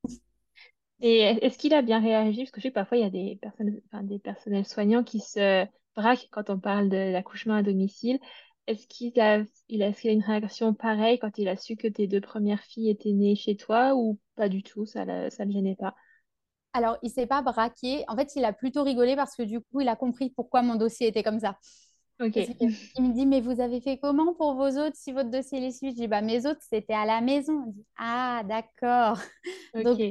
Et est-ce qu'il a bien réagi? Parce que je sais que parfois, il y a des personnes, enfin, des personnels soignants qui se braquent quand on parle de l'accouchement à domicile. Est-ce qu'il a, il a, est-ce a une réaction pareille quand il a su que tes deux premières filles étaient nées chez toi ou pas du tout, ça ne ça le gênait pas? Alors, il s'est pas braqué. En fait, il a plutôt rigolé parce que du coup, il a compris pourquoi mon dossier était comme ça. Ok, qu'il me dit, mais vous avez fait comment pour vos autres si votre dossier les suit? Je dis, bah, mes autres, c'était à la maison. Il dit, ah, d'accord. <laughs> Donc,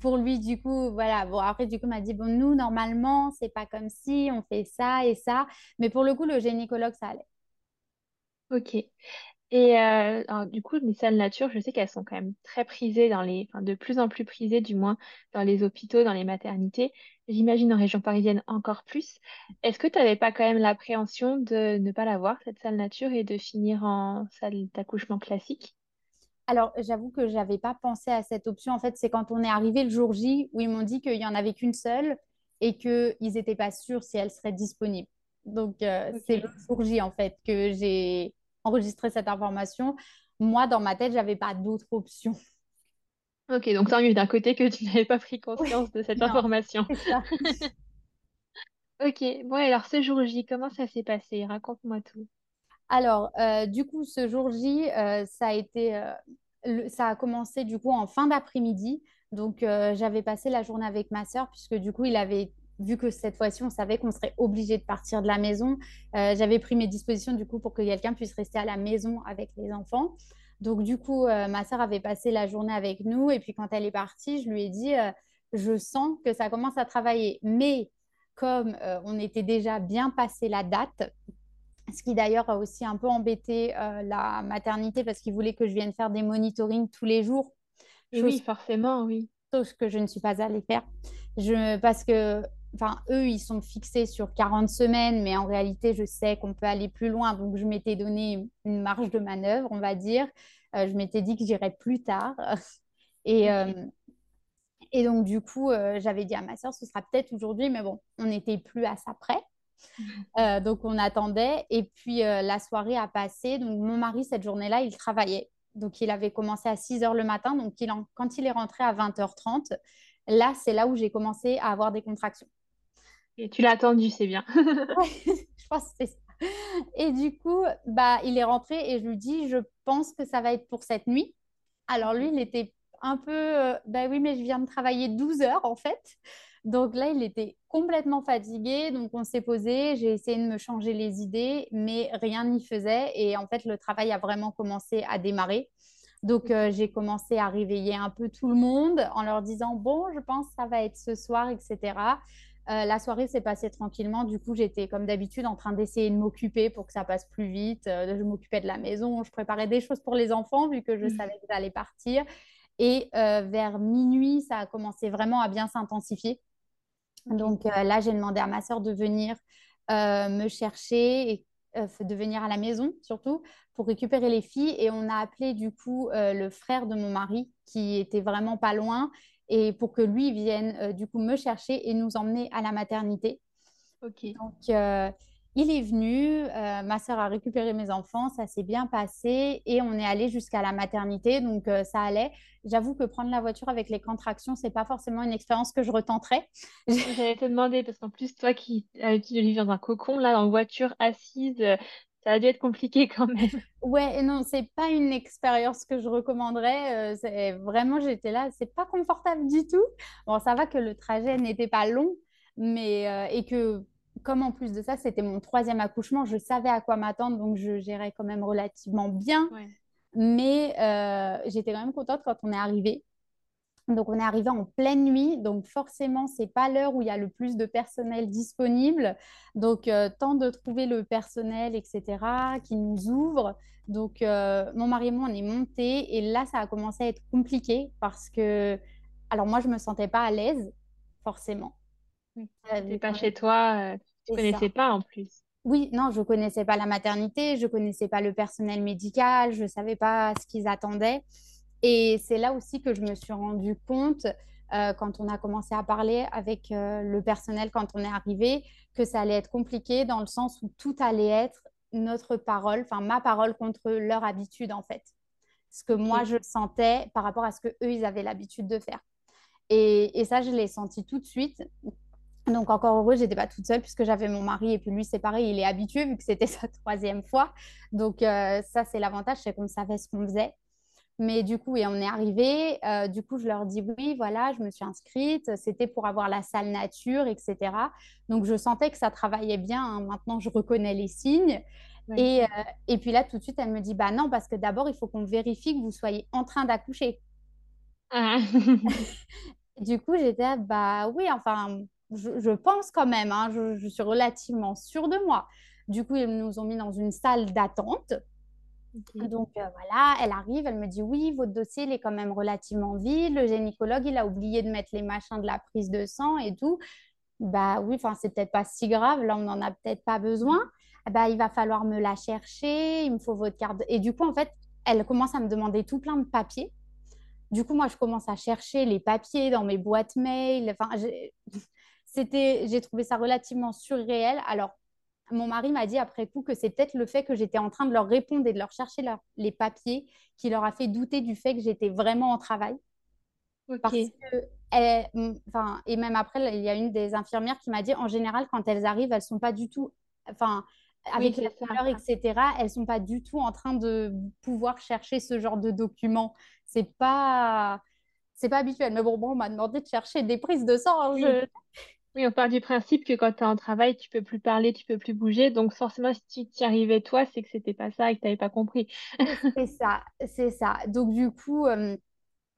pour lui, du coup, voilà. Bon, après, du coup, il m'a dit, bon, nous, normalement, c'est pas comme si, on fait ça et ça. Mais pour le coup, le gynécologue, ça allait. ok. Et euh, alors, du coup, les salles nature, je sais qu'elles sont quand même très prisées dans les, enfin, de plus en plus prisées, du moins dans les hôpitaux, dans les maternités. J'imagine en région parisienne encore plus. Est-ce que tu n'avais pas quand même l'appréhension de ne pas l'avoir, cette salle nature, et de finir en salle d'accouchement classique? Alors, j'avoue que j'avais pas pensé à cette option. En fait, c'est quand on est arrivé le jour J où ils m'ont dit qu'il y en avait qu'une seule et qu'ils n'étaient pas sûrs si elle serait disponible. Donc, euh, c'est le jour J, en fait, que j'ai enregistré cette information. Moi, dans ma tête, j'avais pas d'autre option. Ok, donc tant mieux d'un côté que tu n'avais pas pris Oui, conscience de cette non, information. ça. <laughs> Ok, bon, alors ce jour J, comment ça s'est passé? Raconte-moi tout. Alors, euh, du coup, ce jour J, euh, ça a été, euh, le- ça a commencé du coup en fin d'après-midi. Donc, j'avais passé la journée avec ma sœur puisque du coup, il avait vu que cette fois-ci, on savait qu'on serait obligé de partir de la maison. Euh, j'avais pris mes dispositions du coup pour que quelqu'un puisse rester à la maison avec les enfants. Donc, du coup, euh, ma sœur avait passé la journée avec nous et puis quand elle est partie, je lui ai dit, euh, je sens que ça commence à travailler, mais comme on était déjà bien passé la date, ce qui d'ailleurs a aussi un peu embêté la maternité parce qu'ils voulaient que je vienne faire des monitorings tous les jours, Et oui, forcément, oui. chose que je ne suis pas allée faire. Je, parce que, enfin, eux, ils sont fixés sur 40 semaines, mais en réalité, je sais qu'on peut aller plus loin. Donc, je m'étais donné une marge de manœuvre, on va dire. Euh, je m'étais dit que j'irais plus tard. <laughs> Et, euh, et donc, du coup, euh, j'avais dit à ma soeur, ce sera peut-être aujourd'hui, mais bon, on n'était plus à ça près. <laughs> Donc, on attendait. Et puis, la soirée a passé. Donc, mon mari, cette journée-là, il travaillait. Donc, il avait commencé à 6 heures le matin. Donc, il en- quand il est rentré à 20h30, là, c'est là où j'ai commencé à avoir des contractions. Et tu l'as attendu, c'est bien. <laughs> <laughs> Je pense que c'est ça. Et du coup, bah, il est rentré et je lui dis, je pense que ça va être pour cette nuit. Alors lui, il était un peu, euh, bah oui, mais je viens de travailler 12 heures en fait. Donc là, il était complètement fatigué. Donc on s'est posé, j'ai essayé de me changer les idées, mais rien n'y faisait. Et en fait, le travail a vraiment commencé à démarrer. Donc euh, j'ai commencé à réveiller un peu tout le monde en leur disant, bon, je pense que ça va être ce soir, etc. Euh, la soirée s'est passée tranquillement. Du coup, j'étais comme d'habitude en train d'essayer de m'occuper pour que ça passe plus vite. Euh, je m'occupais de la maison, je préparais des choses pour les enfants vu que je savais que j'allais partir. Et euh, vers minuit, ça a commencé vraiment à bien s'intensifier. Donc là, j'ai demandé à ma sœur de venir me chercher, et, de venir à la maison surtout, pour récupérer les filles. Et on a appelé du coup euh, le frère de mon mari, qui était vraiment pas loin, et pour que lui vienne euh, du coup me chercher et nous emmener à la maternité. Ok. Donc, euh, il est venu, euh, ma sœur a récupéré mes enfants, ça s'est bien passé et on est allé jusqu'à la maternité, donc euh, ça allait. J'avoue que prendre la voiture avec les contractions, c'est pas forcément une expérience que je retenterais. J'allais te demander, parce qu'en plus, toi qui as l'habitude de vivre dans un cocon, là, en voiture assise, ça a dû être compliqué <laughs> quand même. Ouais, et non, c'est pas une expérience que je recommanderais. c'est vraiment, j'étais là, c'est pas confortable du tout. Bon, ça va que le trajet n'était pas long, mais et que comme en plus de ça, c'était mon troisième accouchement, je savais à quoi m'attendre, donc je gérais quand même relativement bien. Mais euh, j'étais quand même contente quand on est arrivé. Donc, on est arrivé en pleine nuit. Donc, forcément, ce n'est pas l'heure où il y a le plus de personnel disponible. Donc, euh, temps de trouver le personnel, etc., qui nous ouvre. Donc, euh, mon mari et moi, on est montés. Et là, ça a commencé à être compliqué parce que, alors moi, je ne me sentais pas à l'aise, forcément. Tu n'es pas chez toi, tu ne connaissais pas en plus. Oui, non, je ne connaissais pas la maternité, je ne connaissais pas le personnel médical, je ne savais pas ce qu'ils attendaient. Et c'est là aussi que je me suis rendu compte, euh, quand on a commencé à parler avec euh, le personnel, quand on est arrivé, que ça allait être compliqué dans le sens où tout allait être notre parole, enfin ma parole contre leur habitude en fait. Ce que moi je sentais par rapport à ce que eux ils avaient l'habitude de faire. Et, et ça, je l'ai senti tout de suite. Donc encore heureux, j'étais pas toute seule puisque j'avais mon mari et puis lui c'est pareil, il est habitué vu que c'était <laughs> sa troisième fois. Donc euh, ça c'est l'avantage, c'est qu'on savait ce qu'on faisait. Mais du coup, et on est arrivé. Euh, du coup, je leur dis oui, voilà, je me suis inscrite. C'était pour avoir la salle nature, etc. Donc, je sentais que ça travaillait bien. Hein. Maintenant, je reconnais les signes. Et, euh, et, puis là, tout de suite, elle me dit bah non, parce que d'abord, il faut qu'on vérifie que vous soyez en train d'accoucher. Ah. <laughs> du coup, j'étais bah oui, enfin, je, pense quand même, hein, je, suis relativement sûre de moi. Du coup, ils nous ont mis dans une salle d'attente. Donc euh, voilà, elle arrive, elle me dit oui, votre dossier il est quand même relativement vide. Le gynécologue, il a oublié de mettre les machins de la prise de sang et tout. Bah oui, enfin c'est peut-être pas si grave. Là, on n'en a peut-être pas besoin. Bah il va falloir me la chercher. Il me faut votre carte. Et du coup, en fait, elle commence à me demander tout plein de papiers. Du coup, moi, je commence à chercher les papiers dans mes boîtes mail. Enfin, <laughs> c'était, j'ai trouvé ça relativement surréel. Alors, mon mari m'a dit après coup que c'est peut-être le fait que j'étais en train de leur répondre et de leur chercher les papiers qui leur a fait douter du fait que j'étais vraiment en travail. Parce que, enfin, et même après, il y a une des infirmières qui m'a dit en général, quand elles arrivent, elles sont pas du tout, enfin, avec la couleur, etc., elles sont pas du tout en train de pouvoir chercher ce genre de documents. C'est pas, c'est pas habituel. Mais bon, bon on m'a demandé de chercher des prises de sang. Je... Oui, on part du principe que quand tu es en travail, tu peux plus parler, tu peux plus bouger. Donc forcément, si tu y arrivais toi, c'est que c'était pas ça et que tu n'avais pas compris. <laughs> c'est ça, c'est ça. Donc du coup, euh,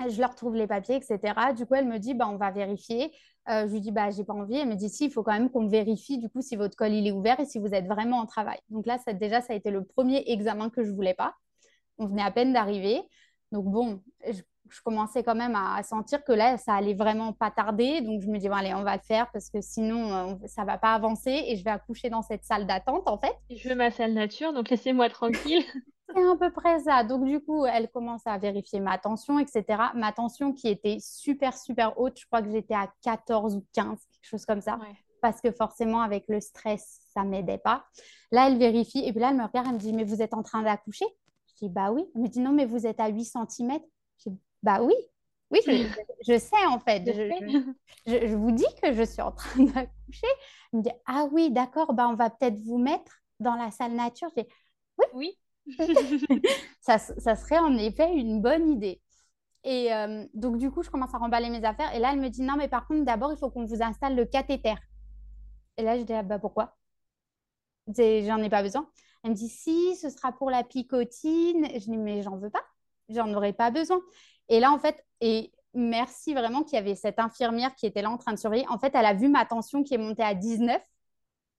je leur trouve les papiers, etc. Du coup, elle me dit, bah, on va vérifier. Euh, je lui dis, bah, j'ai pas envie. Elle me dit, si, il faut quand même qu'on vérifie du coup si votre col il est ouvert et si vous êtes vraiment en travail. Donc là, déjà, ça a été le premier examen que je voulais pas. On venait à peine d'arriver. Donc bon, je je commençais quand même à, sentir que là, ça allait vraiment pas tarder. Donc, je me dis, bon, allez, on va le faire parce que sinon, ça euh, ça va pas avancer et je vais accoucher dans cette salle d'attente, en fait. Je veux ma salle nature, donc laissez-moi tranquille. <laughs> C'est à peu près ça. Donc, du coup, elle commence à vérifier ma tension, etc. Ma tension qui était super, super haute. Je crois que j'étais à 14 ou 15, quelque chose comme ça. Parce que forcément, avec le stress, ça m'aidait pas. Là, elle vérifie. Et puis là, elle me regarde, elle me dit, mais vous êtes en train d'accoucher? Je dis, bah oui. Elle me dit, non, mais vous êtes à 8 cm. Je dis, bah oui, oui, <laughs> je, sais en fait. Je, vous dis que je suis en train d'accoucher. <laughs> Elle me dit Ah oui, d'accord, bah, on va peut-être vous mettre dans la salle nature. Je dis Oui. oui. <laughs> ça, ça, serait en effet une bonne idée. Et euh, donc, du coup, je commence à remballer mes affaires. Et là, elle me dit Non, mais par contre, d'abord, il faut qu'on vous installe le cathéter. Et là, je dis ah, bah, Pourquoi? J'en ai pas besoin. Elle me dit Si, ce sera pour la picotine. Je dis Mais j'en veux pas. J'en aurais pas besoin. Et là, en fait, et merci vraiment qu'il y avait cette infirmière qui était là en train de surveiller. En fait, elle a vu ma tension qui est montée à 19.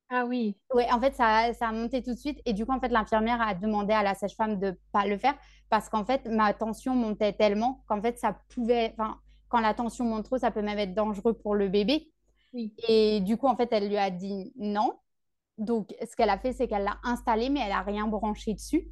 Ah oui. Oui, en fait, ça, ça, a monté tout de suite. Et du coup, en fait, l'infirmière a demandé à la sage-femme de ne pas le faire parce qu'en fait, ma tension montait tellement qu'en fait, ça pouvait. Enfin, quand la tension monte trop, ça peut même être dangereux pour le bébé. Oui. Et du coup, en fait, elle lui a dit non. Donc, ce qu'elle a fait, c'est qu'elle l'a installé, mais elle n'a rien branché dessus.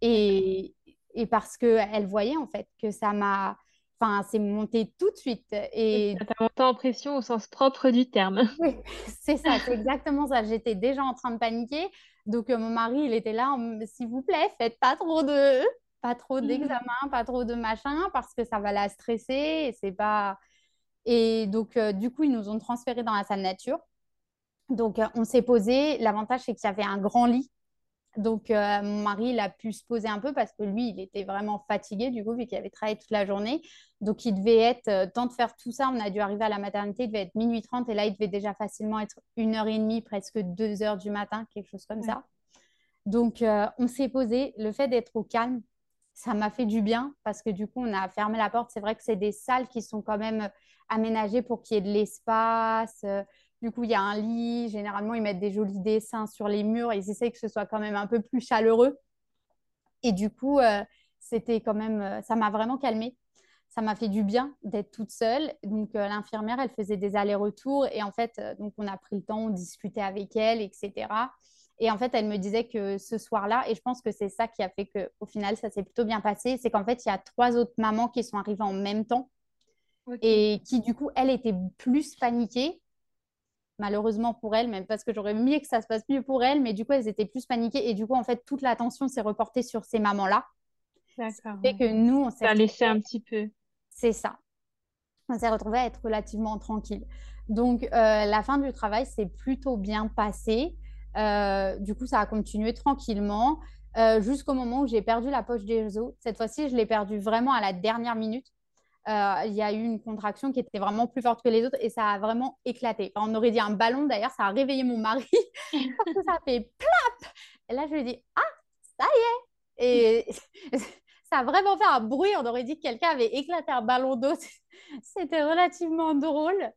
Et, et parce qu'elle voyait en fait que ça m'a Enfin, c'est monté tout de suite. Et Ça t'a monté en pression au sens propre du terme. <laughs> oui, c'est ça, c'est exactement ça. J'étais déjà en train de paniquer. Donc, euh, mon mari, il était là, s'il vous plaît, faites pas trop de, pas trop d'examens, pas trop de machin, parce que ça va la stresser. Et c'est pas. Et donc, euh, du coup, ils nous ont transférés dans la salle nature. Donc, euh, on s'est posé. L'avantage, c'est qu'il y avait un grand lit. Donc, euh, mon mari, il a pu se poser un peu parce que lui, il était vraiment fatigué, du coup, vu qu'il avait travaillé toute la journée. Donc, il devait être, euh, temps de faire tout ça, on a dû arriver à la maternité, il devait être minuit 30 et là, il devait déjà facilement être une heure et demie, presque deux heures du matin, quelque chose comme Ouais. ça. Donc, euh, on s'est posé. Le fait d'être au calme, ça m'a fait du bien parce que du coup, on a fermé la porte. C'est vrai que c'est des salles qui sont quand même aménagées pour qu'il y ait de l'espace. Du coup, il y a un lit. Généralement, ils mettent des jolis dessins sur les murs. Ils essaient que ce soit quand même un peu plus chaleureux. Et du coup, euh, c'était quand même, euh, ça m'a vraiment calmée. Ça m'a fait du bien d'être toute seule. Donc, euh, l'infirmière, elle faisait des allers-retours. Et en fait, euh, donc, on a pris le temps, on discutait avec elle, etc. Et en fait, elle me disait que ce soir-là, et je pense que c'est ça qui a fait qu'au final, ça s'est plutôt bien passé, c'est qu'en fait, il y a trois autres mamans qui sont arrivées en même temps et qui, du coup, elle était plus paniquée. Malheureusement pour elle, même parce que j'aurais mieux que ça se passe mieux pour elle, mais du coup, elles étaient plus paniquées. Et du coup, en fait, toute l'attention s'est reportée sur ces mamans-là. D'accord. Ouais. que nous, on s'est Ça a laissé un petit peu. c'est ça. On s'est retrouvés à être relativement tranquille. Donc, euh, la fin du travail s'est plutôt bien passée. Euh, du coup, ça a continué tranquillement euh, jusqu'au moment où j'ai perdu la poche des os. Cette fois-ci, je l'ai perdue vraiment à la dernière minute. Euh, il y a eu une contraction qui était vraiment plus forte que les autres et ça a vraiment éclaté. Enfin, on aurait dit un ballon d'ailleurs, ça a réveillé mon mari <laughs> parce que ça a fait plap. Et là, je lui ai dit Ah, ça y est. Et <laughs> ça a vraiment fait un bruit. On aurait dit que quelqu'un avait éclaté un ballon d'eau. <laughs> C'était relativement drôle.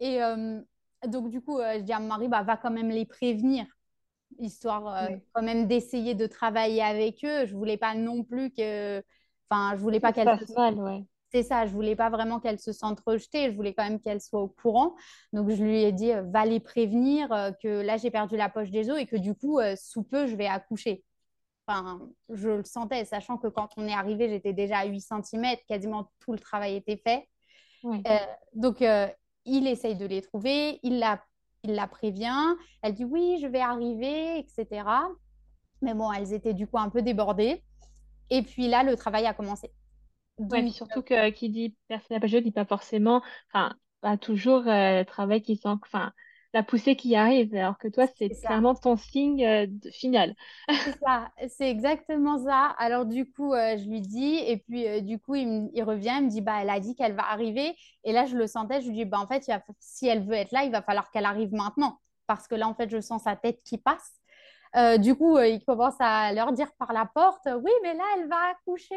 Et euh, donc, du coup, euh, je dis à mon mari bah, va quand même les prévenir, histoire euh, Oui. quand même d'essayer de travailler avec eux. Je voulais pas non plus que. Enfin, je voulais pas Ça se mal, ouais. C'est ça, je voulais pas vraiment qu'elle se sente rejetée, je voulais quand même qu'elle soit au courant. Donc je lui ai dit, euh, va les prévenir euh, que là j'ai perdu la poche des os et que du coup, euh, sous peu, je vais accoucher. Enfin, je le sentais, sachant que quand on est arrivé, j'étais déjà à 8 cm, quasiment tout le travail était fait. Donc il essaye de les trouver, il la, il la prévient, elle dit oui, je vais arriver, etc. Mais bon, elles étaient du coup un peu débordées. Et puis là, le travail a commencé. Ouais, puis surtout que qui dit personne joué dit pas forcément, enfin, pas toujours euh, le travail qui sent, enfin, la poussée qui arrive, alors que toi, c'est clairement ton signe euh, final. C'est ça, c'est exactement ça. Alors du coup, euh, je lui dis, et puis euh, du coup, il, il revient, il me dit, bah, elle a dit qu'elle va arriver. Et là, je le sentais, je lui dis, bah, en fait, il va- si elle veut être là, il va falloir qu'elle arrive maintenant. Parce que là, en fait, je sens sa tête qui passe. Du coup, il commence à leur dire par la porte, oui, mais là, elle va accoucher.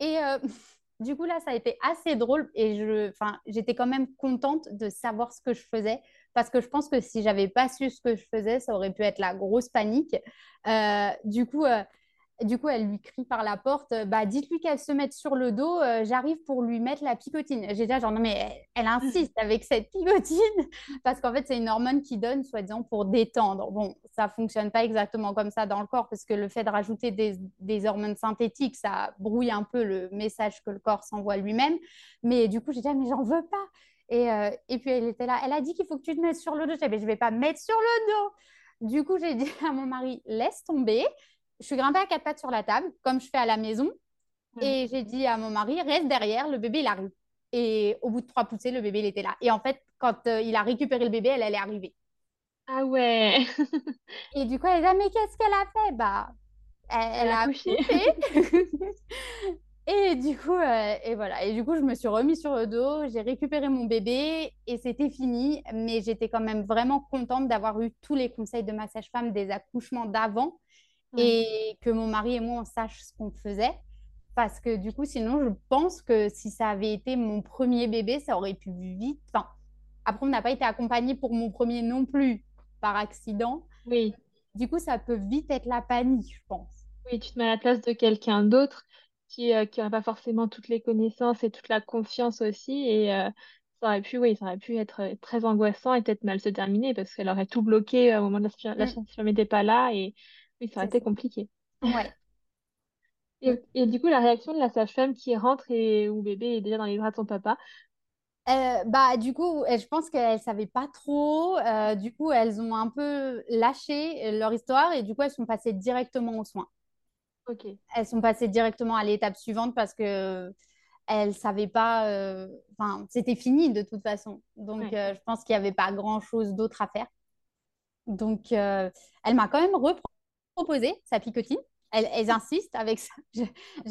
Et euh, <laughs> du coup, là, ça a été assez drôle. Et je, j'étais quand même contente de savoir ce que je faisais. Parce que je pense que si j'avais pas su ce que je faisais, ça aurait pu être la grosse panique. Euh, du coup, euh, du coup, elle lui crie par la porte, euh, bah, dites-lui qu'elle se mette sur le dos, euh, j'arrive pour lui mettre la picotine. J'ai déjà genre, non, mais elle, elle insiste <laughs> avec cette picotine, <laughs> parce qu'en fait, c'est une hormone qui donne, soi-disant, pour détendre. Bon, ça fonctionne pas exactement comme ça dans le corps, parce que le fait de rajouter des, des hormones synthétiques, ça brouille un peu le message que le corps s'envoie lui-même. Mais du coup, j'ai dit, ah, mais j'en veux pas. Et, euh, et puis, elle était là, elle a dit qu'il faut que tu te mettes sur le dos. J'ai dit, mais je vais pas me mettre sur le dos. Du coup, j'ai dit à mon mari, laisse tomber. Je suis grimpée à quatre pattes sur la table, comme je fais à la maison. Ouais. Et j'ai dit à mon mari, reste derrière, le bébé, il arrive. Et au bout de trois poussées, le bébé, il était là. Et en fait, quand euh, il a récupéré le bébé, elle, est arrivée. Ah ouais, <laughs> Et du coup, elle a dit, mais qu'est-ce qu'elle a fait? Bah, elle, elle elle a a accouché. <laughs> Et du coup, euh, et voilà. Et du coup, je me suis remise sur le dos, j'ai récupéré mon bébé et c'était fini. Mais j'étais quand même vraiment contente d'avoir eu tous les conseils de ma sage-femme des accouchements d'avant Ouais. et que mon mari et moi, on sache ce qu'on faisait. Parce que du coup, sinon, je pense que si ça avait été mon premier bébé, ça aurait pu vite. Enfin, après, on n'a pas été accompagné pour mon premier non plus, par accident. Oui, Du coup, ça peut vite être la panique, je pense. oui, tu te mets à la place de quelqu'un d'autre qui euh, qui n'aurait pas forcément toutes les connaissances et toute la confiance aussi, et euh, ça aurait pu, oui, ça aurait pu être euh, très angoissant et peut-être mal se terminer parce qu'elle aurait tout bloqué euh, au moment de la, la Mm, sage-femme n'était pas là, et oui, ça c'est été compliqué. Ouais. <laughs> Et, et du coup, la réaction de la sage-femme qui rentre et où bébé est déjà dans les bras de son papa? Euh, bah, du coup, euh, je pense qu'elles ne savaient pas trop. Euh, du coup, elles ont un peu lâché leur histoire et du coup, elles sont passées directement aux soins. Ok. Elles sont passées directement à l'étape suivante parce que elles savaient pas. Enfin, c'était fini de toute façon. Donc, Ouais. je pense qu'il n'y avait pas grand-chose d'autre à faire. Donc, elle m'a quand même reproposé sa picotine. Elles, elles insistent avec ça. <laughs> Je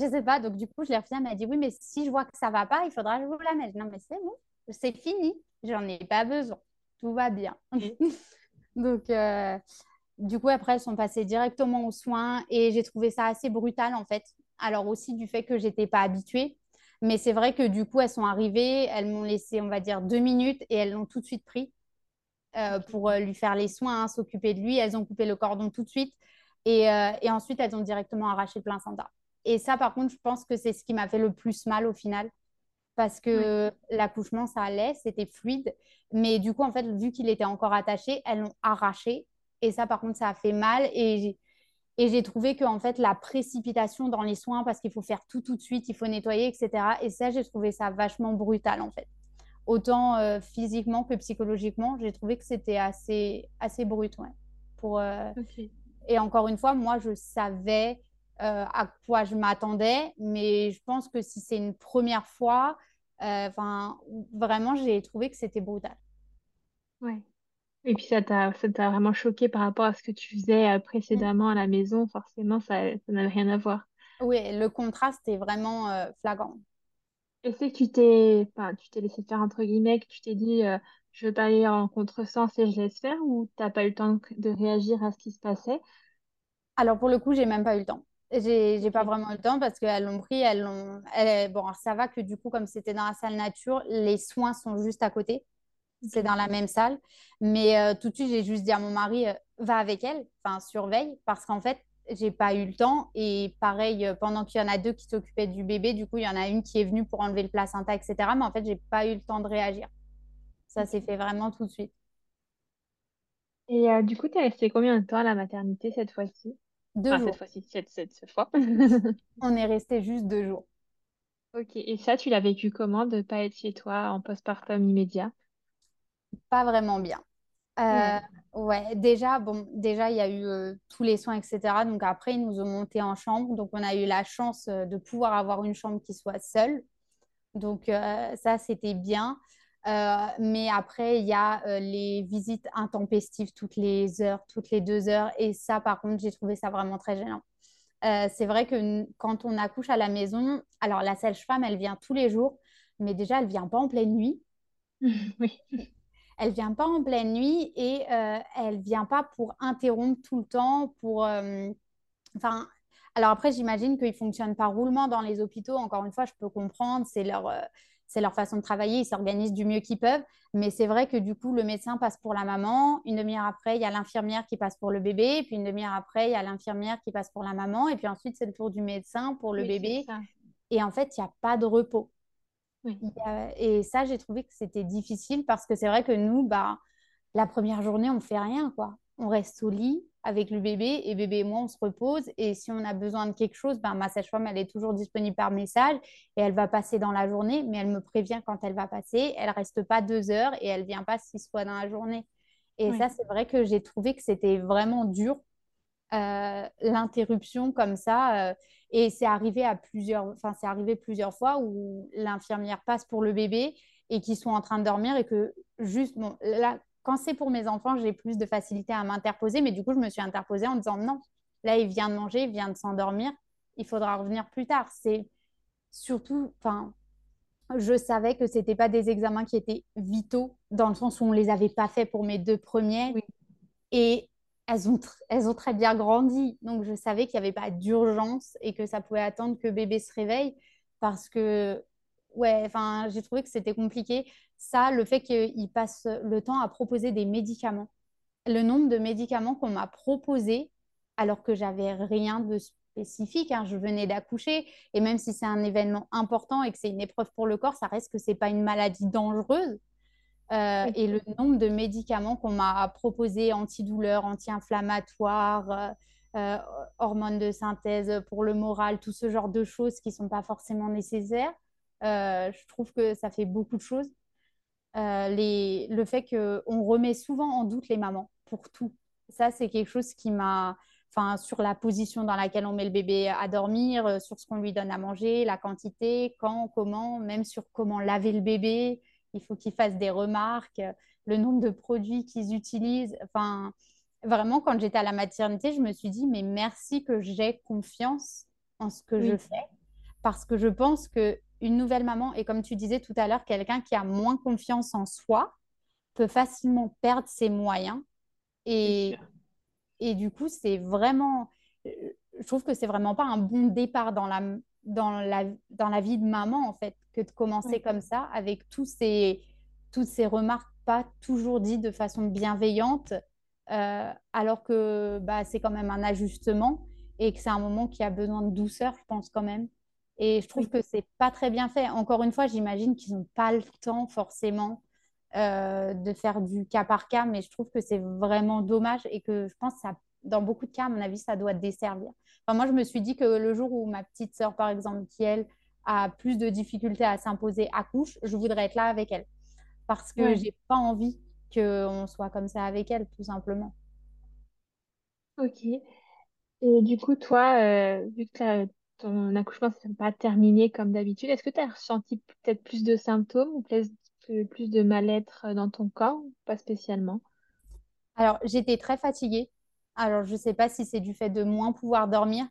ne sais pas. Donc, du coup, je l'ai refusé. Elle m'a dit oui, mais si je vois que ça va pas, il faudra que je vous la mette. Non, mais c'est bon, c'est fini. J'en ai pas besoin. Tout va bien. <laughs> Donc, euh, du coup, après, elles sont passées directement aux soins et j'ai trouvé ça assez brutal en fait. Alors aussi du fait que j'étais pas habituée. Mais c'est vrai que du coup, elles sont arrivées, elles m'ont laissé, on va dire, deux minutes et elles l'ont tout de suite pris euh, pour euh, lui faire les soins, hein, s'occuper de lui. Elles ont coupé le cordon tout de suite. Et, euh, et ensuite, elles ont directement arraché le placenta. Et ça, par contre, je pense que c'est ce qui m'a fait le plus mal au final. Parce que l'accouchement, ça allait, c'était fluide. Mais du coup, en fait, vu qu'il était encore attaché, elles l'ont arraché. Et ça, par contre, ça a fait mal. Et j'ai, et j'ai trouvé que, en fait, la précipitation dans les soins, parce qu'il faut faire tout tout de suite, il faut nettoyer, etc. Et ça, j'ai trouvé ça vachement brutal, en fait. Autant euh, physiquement que psychologiquement, j'ai trouvé que c'était assez, assez brut, ouais. Pour, euh. Et encore une fois, moi, je savais euh, à quoi je m'attendais, mais je pense que si c'est une première fois, euh, enfin, vraiment, j'ai trouvé que c'était brutal. Ouais. Et puis ça t'a ça t'a vraiment choqué par rapport à ce que tu faisais euh, Mm. précédemment à la maison. Forcément, ça, ça n'avait rien à voir. Oui, le contraste est vraiment euh, flagrant. Et c'est que tu t'es enfin, tu t'es laissé faire entre guillemets, que tu t'es dit euh, je veux pas aller en contresens et je laisse faire ou t'as pas eu le temps de réagir à ce qui se passait? Alors, pour le coup, j'ai même pas eu le temps. J'ai, j'ai pas vraiment eu le temps parce qu'elles l'ont pris, elles l'ont. elles- Bon, alors ça va que du coup, comme c'était dans la salle nature, les soins sont juste à côté. c'est dans la même salle. Mais euh, tout de suite, j'ai juste dit à mon mari, euh, va avec elle, enfin, surveille, parce qu'en fait, j'ai pas eu le temps. Et pareil, euh, pendant qu'il y en a deux qui s'occupaient du bébé, du coup, il y en a une qui est venue pour enlever le placenta, etc. Mais en fait, j'ai pas eu le temps de réagir. Ça s'est fait vraiment tout de suite. Et euh, du coup, t'es resté combien de temps à la maternité cette fois-ci? Deux Enfin, cette jours. fois-ci, cette, cette, cette fois. <laughs> <laughs> On est resté juste deux jours. Ok. Et ça, tu l'as vécu comment de pas être chez toi en postpartum immédiat? Pas vraiment bien. Euh, Ouais. ouais, déjà, bon, déjà, il y a eu euh, tous les soins, etc. Donc après, ils nous ont monté en chambre. Donc on a eu la chance euh, de pouvoir avoir une chambre qui soit seule. Donc euh, ça, c'était bien. Euh, mais après, il y a euh, les visites intempestives toutes les heures, toutes les deux heures. Et ça, par contre, j'ai trouvé ça vraiment très gênant. Euh, c'est vrai que quand on accouche à la maison, alors la sage-femme, elle vient tous les jours, mais déjà, elle vient pas en pleine nuit. <laughs> Oui. <laughs> Elle vient pas en pleine nuit et elle vient pas pour interrompre tout le temps, pour... Enfin, alors après, j'imagine qu'ils fonctionnent par roulement dans les hôpitaux. Encore une fois, je peux comprendre, c'est leur, c'est leur façon de travailler, ils s'organisent du mieux qu'ils peuvent. Mais c'est vrai que du coup, le médecin passe pour la maman. Une demi-heure après, il y a l'infirmière qui passe pour le bébé. Et puis une demi-heure après, il y a l'infirmière qui passe pour la maman. Et puis ensuite, c'est le tour du médecin pour le Oui, bébé. Et en fait, il n'y a pas de repos. Oui. Et ça, j'ai trouvé que c'était difficile parce que c'est vrai que nous, bah, la première journée, on fait rien, quoi. On reste au lit avec le bébé et bébé et moi, on se repose. Et si on a besoin de quelque chose, ben, ma sage-femme, elle est toujours disponible par message et elle va passer dans la journée, mais elle me prévient quand elle va passer. Elle reste pas deux heures et elle vient pas six fois dans la journée. Et Oui. ça, c'est vrai que j'ai trouvé que c'était vraiment dur euh, l'interruption comme ça. euh, et c'est arrivé à plusieurs, enfin, c'est arrivé plusieurs fois où l'infirmière passe pour le bébé et qu'ils sont en train de dormir et que juste, bon, là, quand c'est pour mes enfants, j'ai plus de facilité à m'interposer, mais du coup, je me suis interposée en disant non, là, il vient de manger, il vient de s'endormir, il faudra revenir plus tard. C'est surtout, enfin, je savais que c'était pas des examens qui étaient vitaux dans le sens où on les avait pas fait pour mes deux premiers Oui. et elles ont, elles ont très bien grandi. Donc, je savais qu'il n'y avait pas d'urgence et que ça pouvait attendre que bébé se réveille parce que, ouais, enfin, j'ai trouvé que c'était compliqué. Ça, le fait qu'il passe le temps à proposer des médicaments, le nombre de médicaments qu'on m'a proposés alors que j'avais rien de spécifique, hein, je venais d'accoucher et même si c'est un événement important et que c'est une épreuve pour le corps, ça reste que c'est pas une maladie dangereuse. Euh, et le nombre de médicaments qu'on m'a proposés, antidouleurs, anti-inflammatoires, euh, hormones de synthèse pour le moral, tout ce genre de choses qui ne sont pas forcément nécessaires. je trouve que ça fait beaucoup de choses. Les, le fait qu'on remet souvent en doute les mamans pour tout. Ça, c'est quelque chose qui m'a enfin, sur la position dans laquelle on met le bébé à dormir, euh, sur ce qu'on lui donne à manger, la quantité, quand, comment, même sur comment laver le bébé. Il faut qu'il fasse des remarques, le nombre de produits qu'ils utilisent. Enfin, vraiment, quand j'étais à la maternité, je me suis dit, mais merci que j'ai confiance en ce que je fais, parce que je pense que une nouvelle maman, et comme tu disais tout à l'heure, quelqu'un qui a moins confiance en soi, peut facilement perdre ses moyens. Et, et du coup, c'est vraiment, euh, je trouve que c'est vraiment pas un bon départ dans la, dans la, dans la vie de maman, en fait, que de commencer comme ça, avec tous ces, toutes ces remarques pas toujours dites de façon bienveillante, euh, alors que bah, c'est quand même un ajustement et que c'est un moment qui a besoin de douceur, je pense quand même. Et je trouve que c'est pas très bien fait. Encore une fois, j'imagine qu'ils n'ont pas le temps forcément euh, de faire du cas par cas, mais je trouve que c'est vraiment dommage et que je pense que ça, dans beaucoup de cas, à mon avis, ça doit desservir. Enfin, moi, je me suis dit que le jour où ma petite sœur, par exemple, qui elle a plus de difficultés à s'imposer à couche, je voudrais être là avec elle parce que j'ai pas envie qu'on soit comme ça avec elle, tout simplement. Ok. Et du coup, toi, euh, vu que ton accouchement ne s'est pas terminé comme d'habitude, est-ce que tu as ressenti peut-être plus de symptômes ou plus de mal-être dans ton corps pas spécialement? Alors, j'étais très fatiguée. Alors, je ne sais pas si c'est du fait de moins pouvoir dormir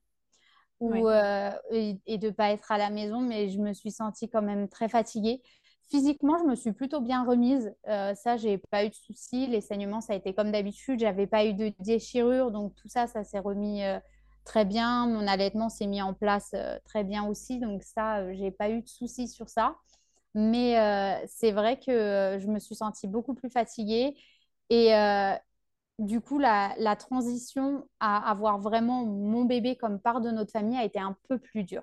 ou, euh, et, de ne pas être à la maison, mais je me suis sentie quand même très fatiguée. Physiquement, je me suis plutôt bien remise. Euh, ça, j'ai pas eu de soucis. Les saignements, ça a été comme d'habitude. J'avais pas eu de déchirure, donc tout ça, ça s'est remis euh, très bien. Mon allaitement s'est mis en place très bien aussi, donc ça, j'ai pas eu de soucis sur ça. Mais euh, c'est vrai que euh, je me suis sentie beaucoup plus fatiguée. Et euh, du coup, la, transition à avoir vraiment mon bébé comme part de notre famille a été un peu plus dure.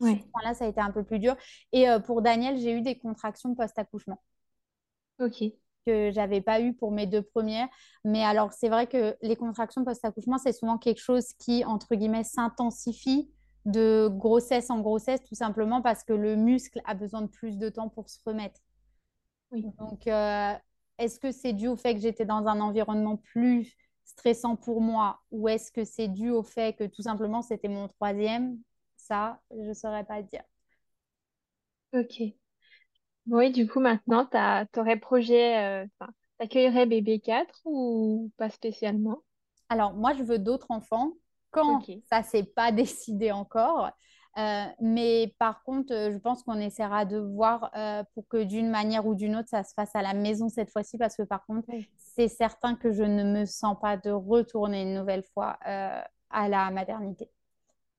Oui. là ça a été un peu plus dur. Et pour Daniel, j'ai eu des contractions post-accouchement. Ok. Que j'avais pas eu pour mes deux premières. Mais alors, c'est vrai que les contractions post-accouchement, c'est souvent quelque chose qui, entre guillemets, s'intensifie de grossesse en grossesse, tout simplement parce que le muscle a besoin de plus de temps pour se remettre. Donc, euh, est-ce que c'est dû au fait que j'étais dans un environnement plus stressant pour moi ou est-ce que c'est dû au fait que tout simplement c'était mon troisième? Ça, je ne saurais pas dire. Ok. Oui, du coup, maintenant, tu aurais projet, euh, t'accueillerais bébé 4 ou pas spécialement? Alors, moi, je veux d'autres enfants quand ça s'est pas <laughs> décidé encore. Euh, mais par contre, euh, je pense qu'on essaiera de voir euh, pour que d'une manière ou d'une autre, ça se fasse à la maison cette fois-ci, parce que par contre, c'est certain que je ne me sens pas de retourner une nouvelle fois à la maternité.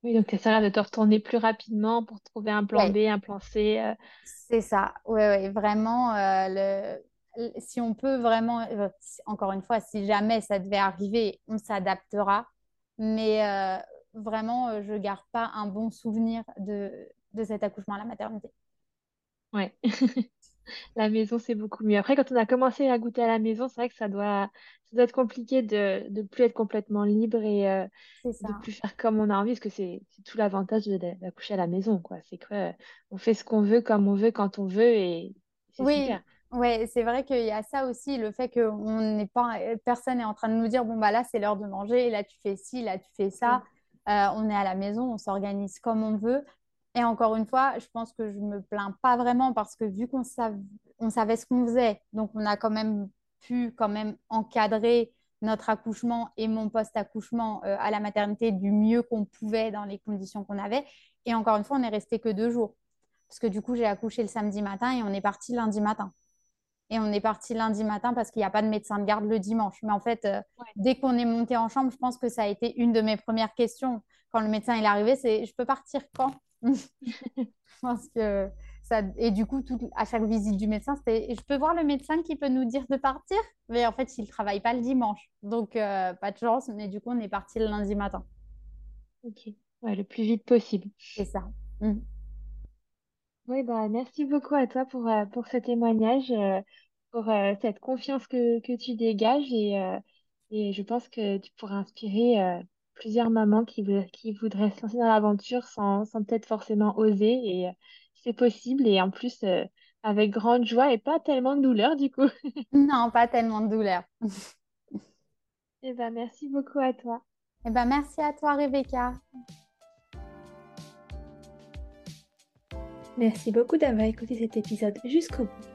Oui, donc ça sert de te retourner plus rapidement pour trouver un plan B, un plan C. C'est ça, oui, ouais, vraiment. Le... Si on peut vraiment, encore une fois, si jamais ça devait arriver, on s'adaptera mais euh, vraiment, euh, je ne garde pas un bon souvenir de, de cet accouchement à la maternité. Ouais. <laughs> La maison, c'est beaucoup mieux. Après, quand on a commencé à goûter à la maison, c'est vrai que ça doit, ça doit être compliqué de ne plus être complètement libre et euh, de ne plus faire comme on a envie, parce que c'est tout l'avantage d'accoucher à la maison, quoi. C'est que on fait ce qu'on veut, comme on veut, quand on veut, et c'est oui. Oui, c'est vrai qu'il y a ça aussi, le fait que on n'est pas, personne n'est en train de nous dire bon bah là c'est l'heure de manger, là tu fais ci, là tu fais ça. Euh, on est à la maison, on s'organise comme on veut. Et encore une fois, je pense que je me plains pas vraiment parce que vu qu'on on savait ce qu'on faisait, donc on a quand même pu quand même encadrer notre accouchement et mon post-accouchement euh, à la maternité du mieux qu'on pouvait dans les conditions qu'on avait. Et encore une fois, on n'est resté que deux jours. Parce que du coup, j'ai accouché le samedi matin et on est parti lundi matin. Et on est parti lundi matin parce qu'il n'y a pas de médecin de garde le dimanche. Mais en fait, euh, dès qu'on est monté en chambre, je pense que ça a été une de mes premières questions. Quand le médecin est arrivé, c'est je peux partir quand? <laughs> pense que ça... Et du coup, tout... à chaque visite du médecin, c'était je peux voir le médecin qui peut nous dire de partir? Mais en fait, il ne travaille pas le dimanche. Donc, euh, pas de chance. Mais du coup, on est parti le lundi matin. Ok. Ouais, le plus vite possible. C'est ça. Mmh. Oui, bah, merci beaucoup à toi pour, euh, pour ce témoignage, euh, pour cette confiance que, que tu dégages et, Et je pense que tu pourras inspirer plusieurs mamans qui, qui voudraient se lancer dans l'aventure sans, sans peut-être forcément oser. Et euh, c'est possible. Et en plus, euh, avec grande joie et pas tellement de douleur du coup. <laughs> Non, pas tellement de douleur. Eh ben, merci beaucoup à toi. Eh ben, merci à toi, Rebecca. Merci beaucoup d'avoir écouté cet épisode jusqu'au bout.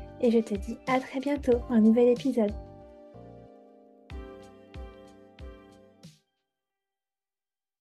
et je te dis à très bientôt un nouvel épisode.